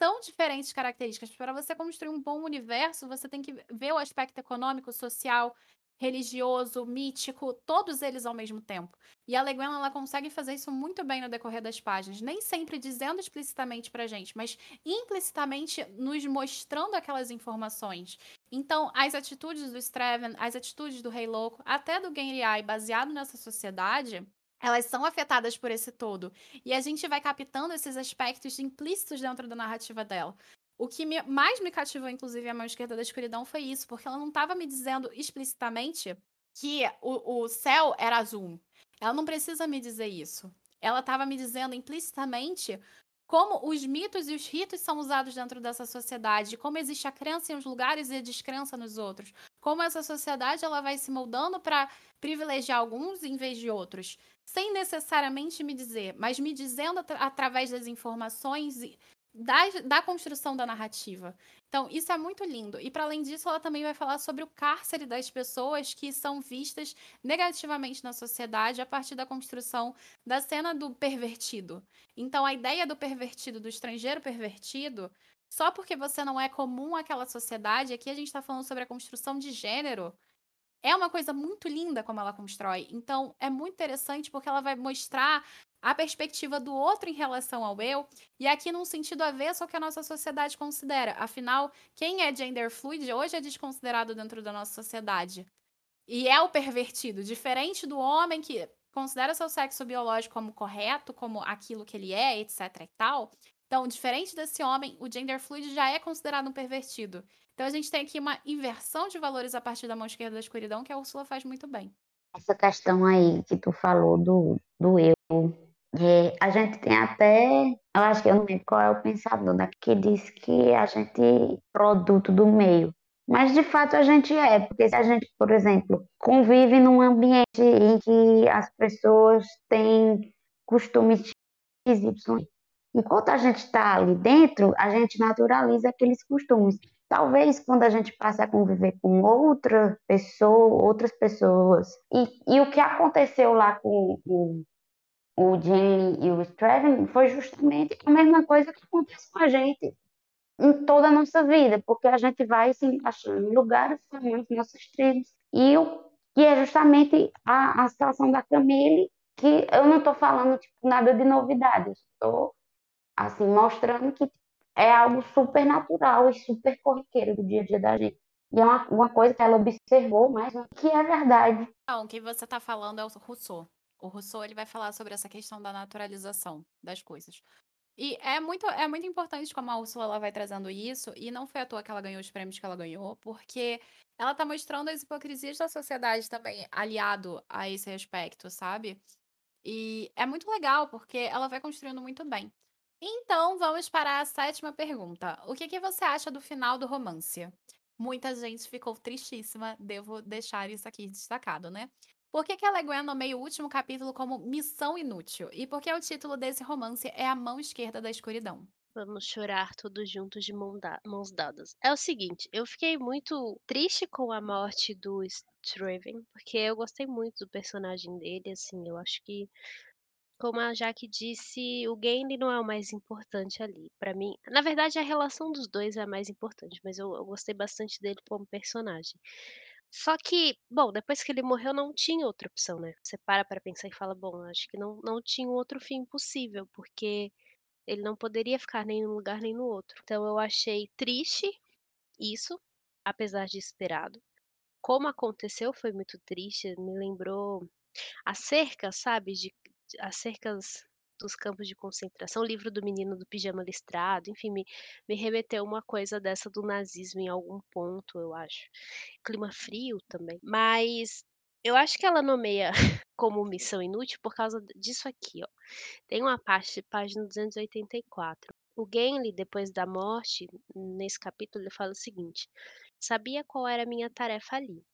são diferentes características. Para você construir um bom universo, você tem que ver o aspecto econômico, social, religioso, mítico, todos eles ao mesmo tempo. E a Le Guin, ela consegue fazer isso muito bem no decorrer das páginas, nem sempre dizendo explicitamente pra gente, mas implicitamente nos mostrando aquelas informações. Então, as atitudes do Streven, as atitudes do Rei Louco, até do Genriai, baseado nessa sociedade, elas são afetadas por esse todo. E a gente vai captando esses aspectos implícitos dentro da narrativa dela. O que me, mais me cativou, inclusive, a mão esquerda da escuridão foi isso, porque ela não estava me dizendo explicitamente que o, o céu era azul. Ela não precisa me dizer isso. Ela estava me dizendo implicitamente como os mitos e os ritos são usados dentro dessa sociedade, como existe a crença em uns lugares e a descrença nos outros, como essa sociedade ela vai se moldando para privilegiar alguns em vez de outros, sem necessariamente me dizer, mas me dizendo através das informações da, da construção da narrativa. Então, isso é muito lindo. E, para além disso, ela também vai falar sobre o cárcere das pessoas que são vistas negativamente na sociedade a partir da construção da cena do pervertido. Então, a ideia do pervertido, do estrangeiro pervertido, só porque você não é comum àquela sociedade, aqui a gente está falando sobre a construção de gênero. É uma coisa muito linda como ela constrói. Então, é muito interessante porque ela vai mostrar a perspectiva do outro em relação ao eu, e aqui num sentido avesso ao que a nossa sociedade considera. Afinal, quem é gender fluid hoje é desconsiderado dentro da nossa sociedade. E é o pervertido, diferente do homem que considera seu sexo biológico como correto, como aquilo que ele é, etc e tal. Então, diferente desse homem, o gender fluid já é considerado um pervertido. Então, a gente tem aqui uma inversão de valores a partir da mão esquerda da escuridão, que a Úrsula faz muito bem. Essa questão aí que tu falou do, do eu é, a gente tem até, eu acho que eu não lembro qual é o pensador, né, que diz que a gente é produto do meio. Mas de fato a gente é, porque se a gente, por exemplo, convive num ambiente em que as pessoas têm costumes XY, enquanto a gente está ali dentro, a gente naturaliza aqueles costumes. Talvez quando a gente passe a conviver com outra pessoa, outras pessoas, e, e o que aconteceu lá com o Jamie e o Straven foi justamente a mesma coisa que acontece com a gente em toda a nossa vida, porque a gente vai se encaixando em lugares, formando nossas tribos, e o que é justamente a, a situação da Camille, que eu não estou falando tipo, nada de novidade, estou assim, mostrando que é algo super natural e super corriqueiro do dia a dia da gente. E é uma, uma coisa que ela observou, mas que é verdade. Não, o que você está falando é o Rousseau. O Rousseau ele vai falar sobre essa questão da naturalização das coisas. E é muito, é muito importante como a Úrsula ela vai trazendo isso, e não foi à toa que ela ganhou os prêmios que ela ganhou, porque ela está mostrando as hipocrisias da sociedade também, aliado a esse aspecto, sabe? E é muito legal, porque ela vai construindo muito bem. Então, vamos para a sétima pergunta. O que, que você acha do final do romance? Muita gente ficou tristíssima, devo deixar isso aqui destacado, né? Por que, que a Leguen nomeia o último capítulo como Missão Inútil? E por que o título desse romance é A Mão Esquerda da Escuridão? Vamos chorar todos juntos de mãos dadas. É o seguinte, eu fiquei muito triste com a morte do Straven, porque eu gostei muito do personagem dele, assim, eu acho que como a Jaque disse, o game não é o mais importante ali. Para mim, na verdade, a relação dos dois é a mais importante, mas eu, eu gostei bastante dele como personagem. Só que, bom, depois que ele morreu não tinha outra opção, né. Você para pra pensar e fala: "Bom, acho que não não tinha um outro fim possível, porque ele não poderia ficar nem num lugar nem no outro". Então eu achei triste isso, apesar de esperado. Como aconteceu foi muito triste, me lembrou as cercas, sabe, de as cercas dos campos de concentração, livro do menino do pijama listrado, enfim, me me remeteu uma coisa dessa do nazismo em algum ponto, eu acho. Clima frio também. Mas eu acho que ela nomeia como missão inútil por causa disso aqui, ó. Tem uma parte, página 284. O Gimli, depois da morte, nesse capítulo, ele fala o seguinte: Sabia qual era a minha tarefa ali.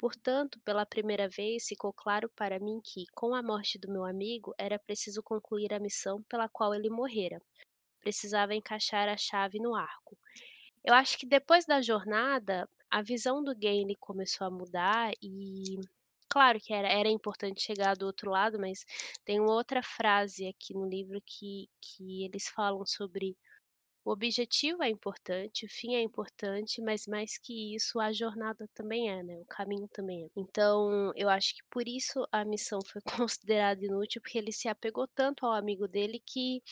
Portanto, pela primeira vez ficou claro para mim que, com a morte do meu amigo, era preciso concluir a missão pela qual ele morrera. Precisava encaixar a chave no arco. Eu acho que depois da jornada, a visão do Gimli começou a mudar e claro que era, era importante chegar do outro lado, mas tem uma outra frase aqui no livro que, que eles falam sobre o objetivo é importante, o fim é importante, mas mais que isso, a jornada também é, né, o caminho também é. Então, eu acho que por isso a missão foi considerada inútil, porque ele se apegou tanto ao amigo dele que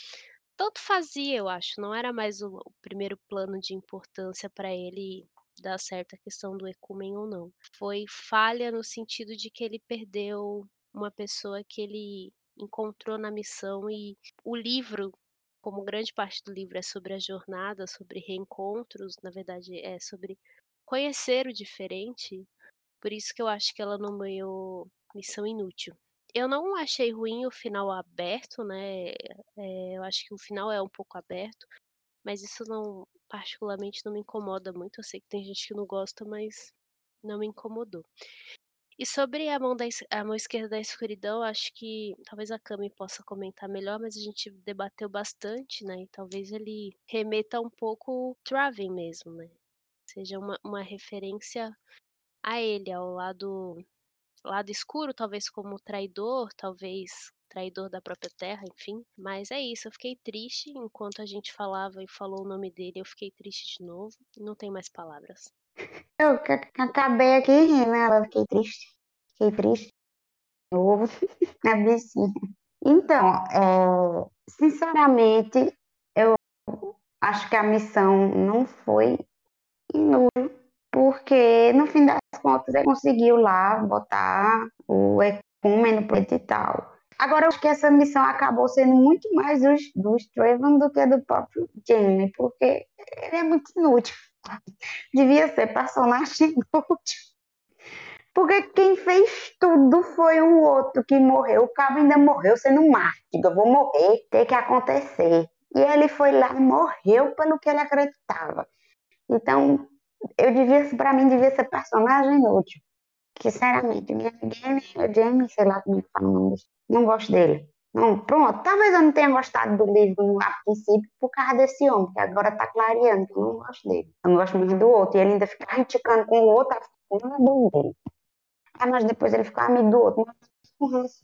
tanto fazia, eu acho, não era mais o o primeiro plano de importância para ele dar certo a questão do ecumen ou não. Foi falha no sentido de que ele perdeu uma pessoa que ele encontrou na missão e o livro como grande parte do livro é sobre a jornada, sobre reencontros, na verdade é sobre conhecer o diferente, por isso que eu acho que ela nomeou Missão Inútil. Eu não achei ruim o final aberto, né, eh, eu acho que o final é um pouco aberto, mas isso não particularmente não me incomoda muito, eu sei que tem gente que não gosta, mas não me incomodou. E sobre a mão da a mão esquerda da escuridão, acho que talvez a Cami possa comentar melhor, mas a gente debateu bastante, né, e talvez ele remeta um pouco Traven mesmo, né. Seja uma uma referência a ele, ao lado lado escuro, talvez como traidor, talvez traidor da própria terra, enfim. Mas é isso, eu fiquei triste enquanto a gente falava e falou o nome dele, eu fiquei triste de novo, não tenho mais palavras. Eu acabei aqui rindo, né? Fiquei triste. Fiquei triste. Novo. Na bichinha. Então, é, sinceramente, eu acho que a missão não foi inútil, porque no fim das contas ele conseguiu lá botar o ecumeno preto e tal. Agora, eu acho que essa missão acabou sendo muito mais do, do Straven do que do próprio Jamie, porque ele é muito inútil. Devia ser personagem inútil. Porque quem fez tudo foi o outro que morreu. O cabo ainda morreu sendo mártir. Eu vou morrer, tem que acontecer. E ele foi lá e morreu pelo que ele acreditava. Então, eu devia, para mim, devia ser personagem inútil. Sinceramente, minha Jamie, Jamie, sei lá como é que fala o nome não gosto dele. Não, pronto, talvez eu não tenha gostado do livro a princípio por causa desse homem, que agora tá clareando que eu não gosto dele. Eu não gosto muito do outro. E ele ainda fica criticando com o outro, não dele. Ah, mas depois ele ficou amigo do outro. Mas.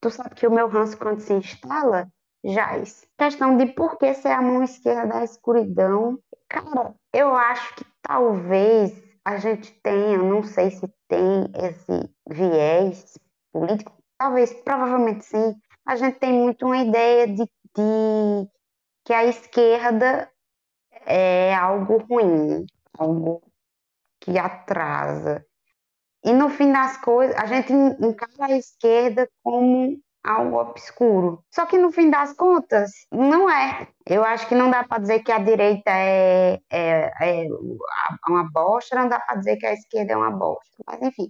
Tu sabe que o meu ranço, quando se instala, jaz. Questão de por que ser a mão esquerda da escuridão. Cara, eu acho que talvez a gente tenha, não sei se tem esse viés político, talvez, provavelmente sim, a gente tem muito uma ideia de, de que a esquerda é algo ruim, algo que atrasa. E no fim das coisas, a gente encara a esquerda como algo obscuro. Só que no fim das contas, não é. Eu acho que não dá para dizer que a direita é, é, é uma bosta, não dá para dizer que a esquerda é uma bosta. Mas enfim,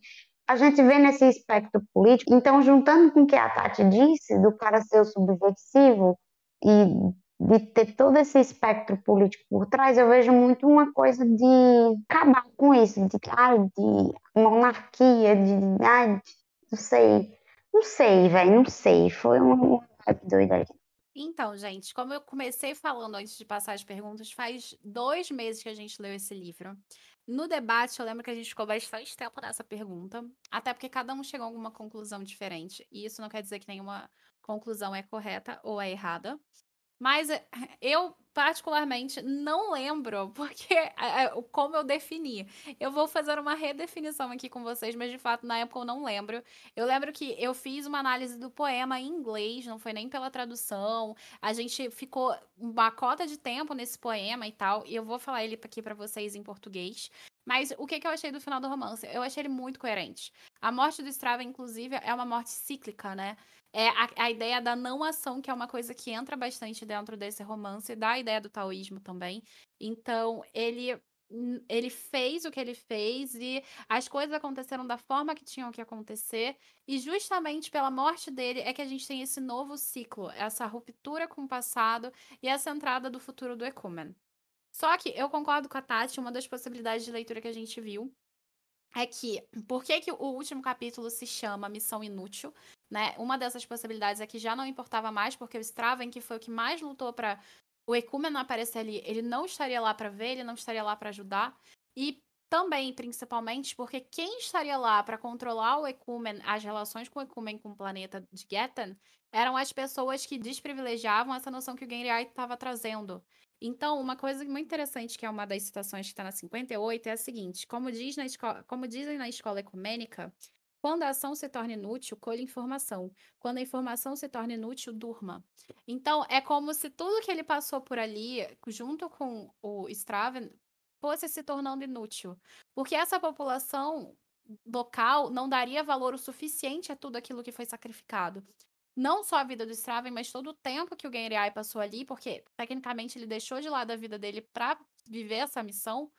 a gente vê nesse espectro político. Então, juntando com o que a Tati disse, do cara ser o subversivo e de ter todo esse espectro político por trás, eu vejo muito uma coisa de acabar com isso, de, de monarquia, de, de, não sei, não sei, velho, não sei, foi uma doida aí. Então, gente, como eu comecei falando antes de passar as perguntas, faz dois meses que a gente leu esse livro. No debate, eu lembro que a gente ficou bastante tempo nessa pergunta, até porque cada um chegou a alguma conclusão diferente. E isso não quer dizer que nenhuma conclusão é correta ou é errada. Mas eh, eu particularmente não lembro porque é, como eu defini. Eu vou fazer uma redefinição aqui com vocês, mas de fato na época eu não lembro. Eu lembro que eu fiz uma análise do poema em inglês, não foi nem pela tradução. A gente ficou uma cota de tempo nesse poema e tal, e eu vou falar ele aqui para vocês em português. Mas o que, que eu achei do final do romance? Eu achei ele muito coerente. A morte do Strava, inclusive, é uma morte cíclica, né? É a, a ideia da não ação, que é uma coisa que entra bastante dentro desse romance, da ideia do taoísmo também. Então, ele ele fez o que ele fez e as coisas aconteceram da forma que tinham que acontecer. E justamente pela morte dele é que a gente tem esse novo ciclo, essa ruptura com o passado e essa entrada do futuro do Ecumen. Só que eu concordo com a Tati, uma das possibilidades de leitura que a gente viu é que, por que, que o último capítulo se chama Missão Inútil? Né? Uma dessas possibilidades é que já não importava mais, porque o Straven, que foi o que mais lutou para o Ecúmeno aparecer ali, ele não estaria lá para ver, ele não estaria lá para ajudar. E também, principalmente, porque quem estaria lá para controlar o Ecumen, as relações com o Ecumen com o planeta de Getten, eram as pessoas que desprivilegiavam essa noção que o Genriai estava trazendo. Então, uma coisa muito interessante, que é uma das citações que está na 58, é a seguinte: como, diz na como dizem na escola ecumênica, quando a ação se torna inútil, colhe informação. Quando a informação se torna inútil, durma. Então, é como se tudo que ele passou por ali, junto com o Straven, fosse se tornando inútil. Porque essa população local não daria valor o suficiente a tudo aquilo que foi sacrificado não só a vida do Straven, mas todo o tempo que o Genriai passou ali, porque tecnicamente ele deixou de lado a vida dele para viver essa missão.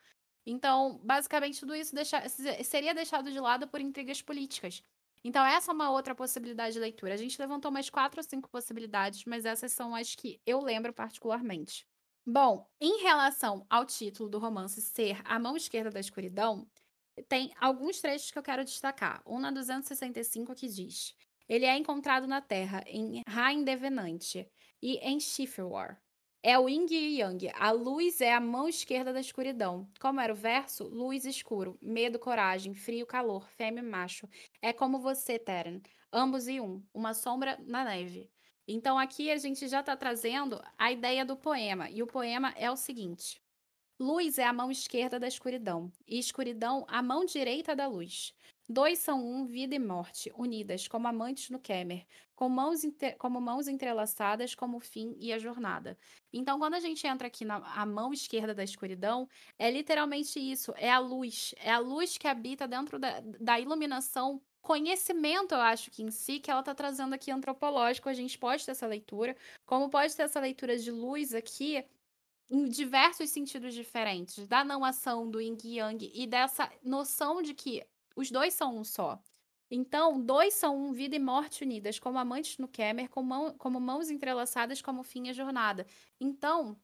Então, basicamente, tudo isso deixa, seria deixado de lado por intrigas políticas. Então, essa é uma outra possibilidade de leitura. A gente levantou umas quatro ou cinco possibilidades, mas essas são as que eu lembro particularmente. Bom, em relação ao título do romance ser A Mão Esquerda da Escuridão, tem alguns trechos que eu quero destacar. Um na 265 que diz: ele é encontrado na Terra, em Rain Devenante e em Shifrwar. É o Yin e Yang. A luz é a mão esquerda da escuridão. Como era o verso? Luz escuro, medo, coragem, frio, calor, fêmea e macho. É como você, Teren. Ambos e um. Uma sombra na neve. Então aqui a gente já está trazendo a ideia do poema. E o poema é o seguinte: Luz é a mão esquerda da escuridão, e escuridão a mão direita da luz. Dois são um, vida e morte, unidas, como amantes no Kemer, com mãos como mãos entrelaçadas, como o fim e a jornada. Então, quando a gente entra aqui na a mão esquerda da escuridão, é literalmente isso: é a luz, é a luz que habita dentro da, da iluminação. Conhecimento, eu acho que em si, que ela está trazendo aqui antropológico, a gente pode ter essa leitura, como pode ter essa leitura de luz aqui, em diversos sentidos diferentes, da não ação do yin yang e dessa noção de que os dois são um só. Então, dois são um, vida e morte unidas, como amantes no Kemer, como, mão, como mãos entrelaçadas, como fim a jornada. Então,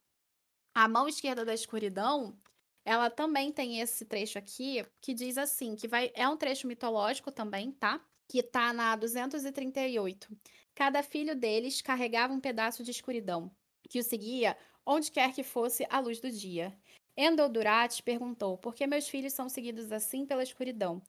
a mão esquerda da escuridão, ela também tem esse trecho aqui, que diz assim, que vai é um trecho mitológico também, tá? Que tá na 238. Cada filho deles carregava um pedaço de escuridão, que o seguia onde quer que fosse a luz do dia. Endel Durat perguntou por que meus filhos são seguidos assim pela escuridão.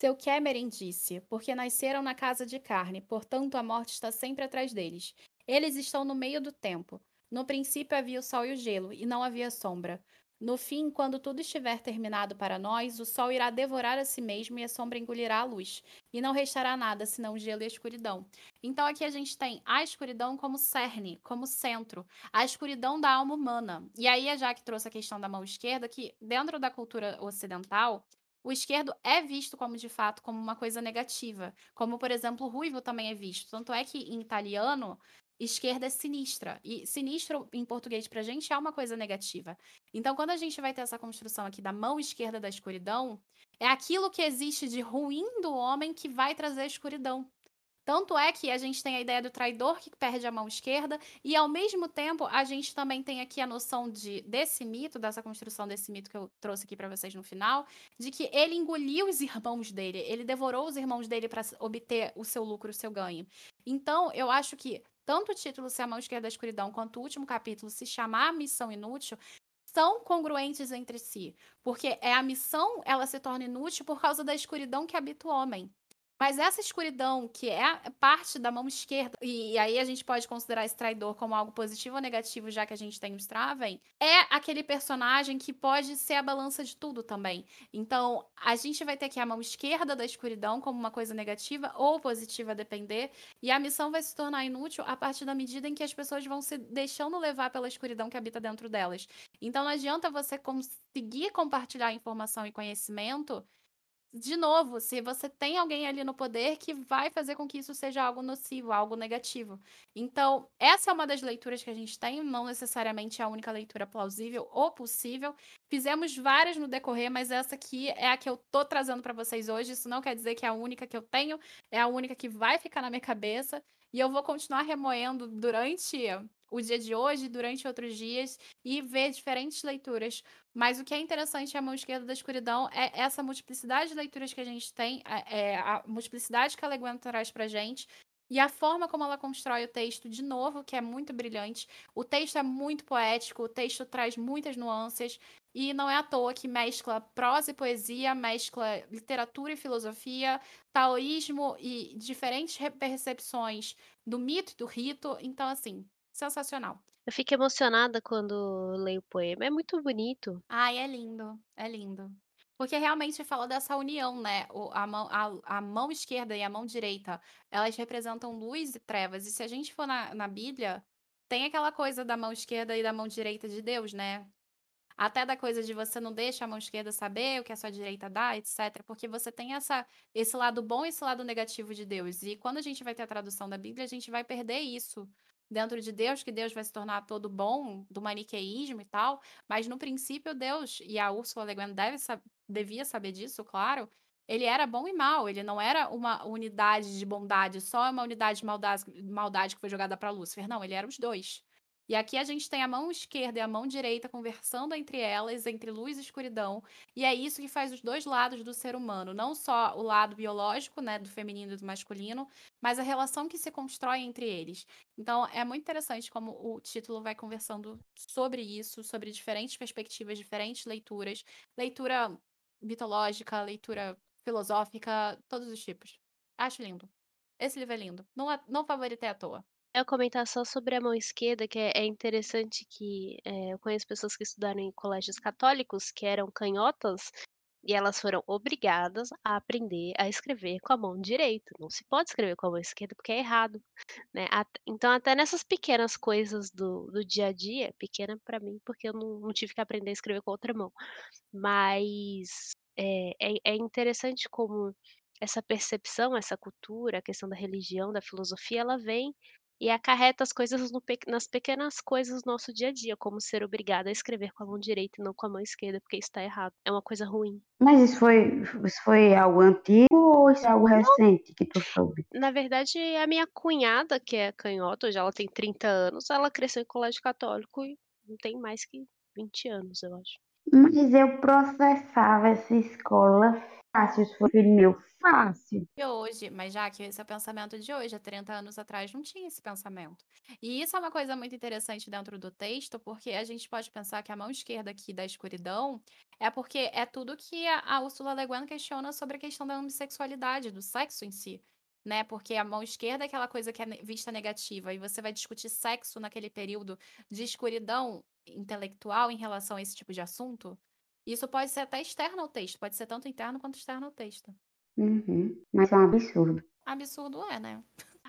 Seu Cameron disse, porque nasceram na casa de carne, portanto a morte está sempre atrás deles. Eles estão no meio do tempo. No princípio havia o sol e o gelo, e não havia sombra. No fim, quando tudo estiver terminado para nós, o sol irá devorar a si mesmo e a sombra engolirá a luz, e não restará nada senão gelo e escuridão. Então aqui a gente tem a escuridão como cerne, como centro, a escuridão da alma humana. E aí a Jaque trouxe a questão da mão esquerda, que dentro da cultura ocidental, o esquerdo é visto como de fato como uma coisa negativa, como por exemplo o ruivo também é visto. Tanto é que em italiano esquerda é sinistra. E sinistro, em português, pra gente, é uma coisa negativa. Então, quando a gente vai ter essa construção aqui da mão esquerda da escuridão, é aquilo que existe de ruim do homem que vai trazer a escuridão. Tanto é que a gente tem a ideia do traidor que perde a mão esquerda, e ao mesmo tempo a gente também tem aqui a noção de desse mito, dessa construção desse mito que eu trouxe aqui para vocês no final, de que ele engoliu os irmãos dele, ele devorou os irmãos dele para obter o seu lucro, o seu ganho. Então, eu acho que tanto o título Se a Mão Esquerda da Escuridão quanto o último capítulo se chamar Missão Inútil são congruentes entre si, porque é a missão, ela se torna inútil por causa da escuridão que habita o homem. Mas essa escuridão, que é parte da mão esquerda, e, e, aí a gente pode considerar esse traidor como algo positivo ou negativo, já que a gente tem o Straven, é aquele personagem que pode ser a balança de tudo também. Então, a gente vai ter aqui a mão esquerda da escuridão como uma coisa negativa ou positiva, a depender, e a missão vai se tornar inútil a partir da medida em que as pessoas vão se deixando levar pela escuridão que habita dentro delas. Então, não adianta você conseguir compartilhar informação e conhecimento de novo, se você tem alguém ali no poder que vai fazer com que isso seja algo nocivo, algo negativo. Então, essa é uma das leituras que a gente tem, não necessariamente é a única leitura plausível ou possível. Fizemos várias no decorrer, mas essa aqui é a que eu tô trazendo para vocês hoje. Isso não quer dizer que é a única que eu tenho, é a única que vai ficar na minha cabeça. E eu vou continuar remoendo durante o dia de hoje, durante outros dias, e ver diferentes leituras. Mas o que é interessante a mão esquerda da escuridão é essa multiplicidade de leituras que a gente tem, é, é a multiplicidade que a Leguana traz pra gente, e a forma como ela constrói o texto, de novo, que é muito brilhante. O texto é muito poético, o texto traz muitas nuances, e não é à toa que mescla prosa e poesia, mescla literatura e filosofia, taoísmo e diferentes percepções do mito e do rito. Então, assim, sensacional. Eu fico emocionada quando leio o poema. É muito bonito. Ai, é lindo, é lindo. Porque realmente fala dessa união, né? O, a, mão, a, a mão esquerda e a mão direita, elas representam luz e trevas. E se a gente for na, na Bíblia, tem aquela coisa da mão esquerda e da mão direita de Deus, né? Até da coisa de você não deixa a mão esquerda saber o que a sua direita dá, etc. Porque você tem essa, esse lado bom e esse lado negativo de Deus. E quando a gente vai ter a tradução da Bíblia, a gente vai perder isso dentro de Deus, que Deus vai se tornar todo bom, do maniqueísmo e tal. Mas no princípio, Deus, e a Ursula Le Guin deve, devia saber disso, claro, ele era bom e mal, ele não era uma unidade de bondade, só uma unidade de maldade, maldade que foi jogada para Lúcifer. Não, ele era os dois. E aqui a gente tem a mão esquerda e a mão direita conversando entre elas, entre luz e escuridão. E é isso que faz os dois lados do ser humano, não só o lado biológico, né, do feminino e do masculino, mas a relação que se constrói entre eles. Então é muito interessante como o título vai conversando sobre isso, sobre diferentes perspectivas, diferentes leituras, leitura mitológica, leitura filosófica, todos os tipos. Acho lindo. Esse livro é lindo. Não, é, não favoritei à toa. Eu comentar só sobre a mão esquerda, que é, é interessante que é, eu conheço pessoas que estudaram em colégios católicos que eram canhotas e elas foram obrigadas a aprender a escrever com a mão direita. Não se pode escrever com a mão esquerda porque é errado, né? Então até nessas pequenas coisas do, do dia a dia, pequena para mim porque eu não, não, tive que aprender a escrever com a outra mão, mas é, é, é interessante como essa percepção, essa cultura, a questão da religião, da filosofia, ela vem e acarreta as coisas no nas pequenas coisas do nosso dia a dia, como ser obrigada a escrever com a mão direita e não com a mão esquerda, porque isso está errado. É uma coisa ruim. Mas isso foi, isso foi algo antigo ou isso é algo recente que tu soube? Na verdade, a minha cunhada, que é canhota, hoje ela tem 30 anos, ela cresceu em colégio católico e não tem mais que 20 anos, eu acho. Mas eu processava essa escola fácil, se for filho meu, fácil. E hoje, mas já que esse é o pensamento de hoje, há 30 anos atrás não tinha esse pensamento. E isso é uma coisa muito interessante dentro do texto, porque a gente pode pensar que a mão esquerda aqui da escuridão é porque é tudo que a, a Ursula Le Guin questiona sobre a questão da homossexualidade, do sexo em si. Né? Porque a mão esquerda é aquela coisa que é vista negativa, e você vai discutir sexo naquele período de escuridão intelectual em relação a esse tipo de assunto. Isso pode ser até externo ao texto, pode ser tanto interno quanto externo ao texto. Uhum. Mas é um absurdo. Absurdo é, né?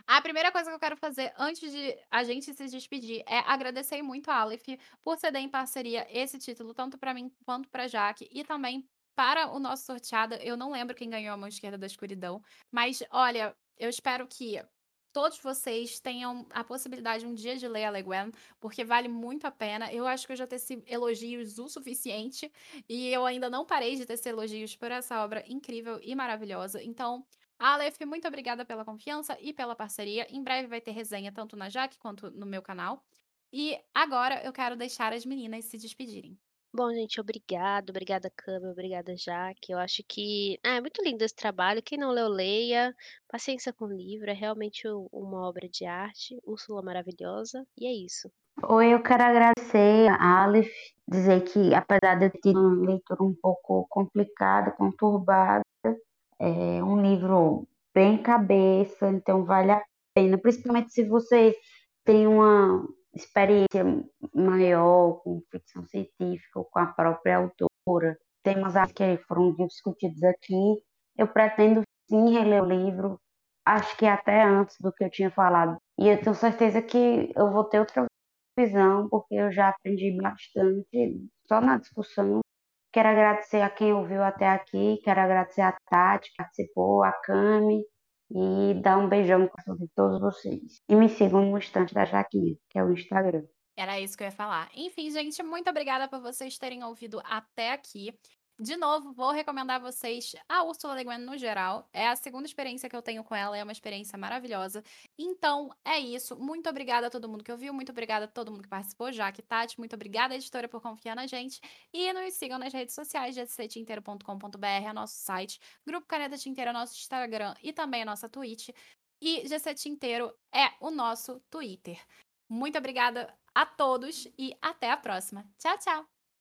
A primeira coisa que eu quero fazer antes de a gente se despedir é agradecer muito a Aleph por ceder em parceria esse título, tanto para mim quanto para Jaque, e também para o nosso sorteado. Eu não lembro quem ganhou a mão esquerda da escuridão, mas olha, eu espero que todos vocês tenham a possibilidade um dia de ler a Le Guin, porque vale muito a pena. Eu acho que eu já teci elogios o suficiente e eu ainda não parei de tecer elogios por essa obra incrível e maravilhosa. Então, Aleph, muito obrigada pela confiança e pela parceria. Em breve vai ter resenha tanto na Jaque quanto no meu canal. E agora eu quero deixar as meninas se despedirem. Bom, gente, obrigado, obrigada Câmara, obrigada Jaque. Eu acho que ah, é muito lindo esse trabalho. Quem não leu, leia. Paciência com o livro, é realmente uma obra de arte. Úrsula maravilhosa, e é isso. Oi, eu quero agradecer a Aleph, dizer que apesar de eu ter uma leitura um pouco complicada, conturbada, é um livro bem cabeça, então vale a pena, principalmente se você tem uma experiência maior com ficção científica ou com a própria autora. Temas que foram discutidos aqui. Eu pretendo sim reler o livro, acho que até antes do que eu tinha falado. E eu tenho certeza que eu vou ter outra visão, porque eu já aprendi bastante só na discussão. Quero agradecer a quem ouviu até aqui, quero agradecer a Tati, que participou, a Cami, e dar um beijão coração de todos vocês. E me sigam no Instante da Jaquinha, que é o Instagram. Era isso que eu ia falar. Enfim, gente, muito obrigada por vocês terem ouvido até aqui. De novo, vou recomendar a vocês a Ursula Le Guin no geral. É a segunda experiência que eu tenho com ela, é uma experiência maravilhosa. Então, é isso. Muito obrigada a todo mundo que ouviu, muito obrigada a todo mundo que participou, Jaque, Tati, muito obrigada, editora, por confiar na gente. E nos sigam nas redes sociais, gctinteiro.com.br, é nosso site, Grupo Caneta Tinteiro é nosso Instagram e também a nossa Twitch. E GC Tinteiro é o nosso Twitter. Muito obrigada a todos e até a próxima. Tchau, tchau!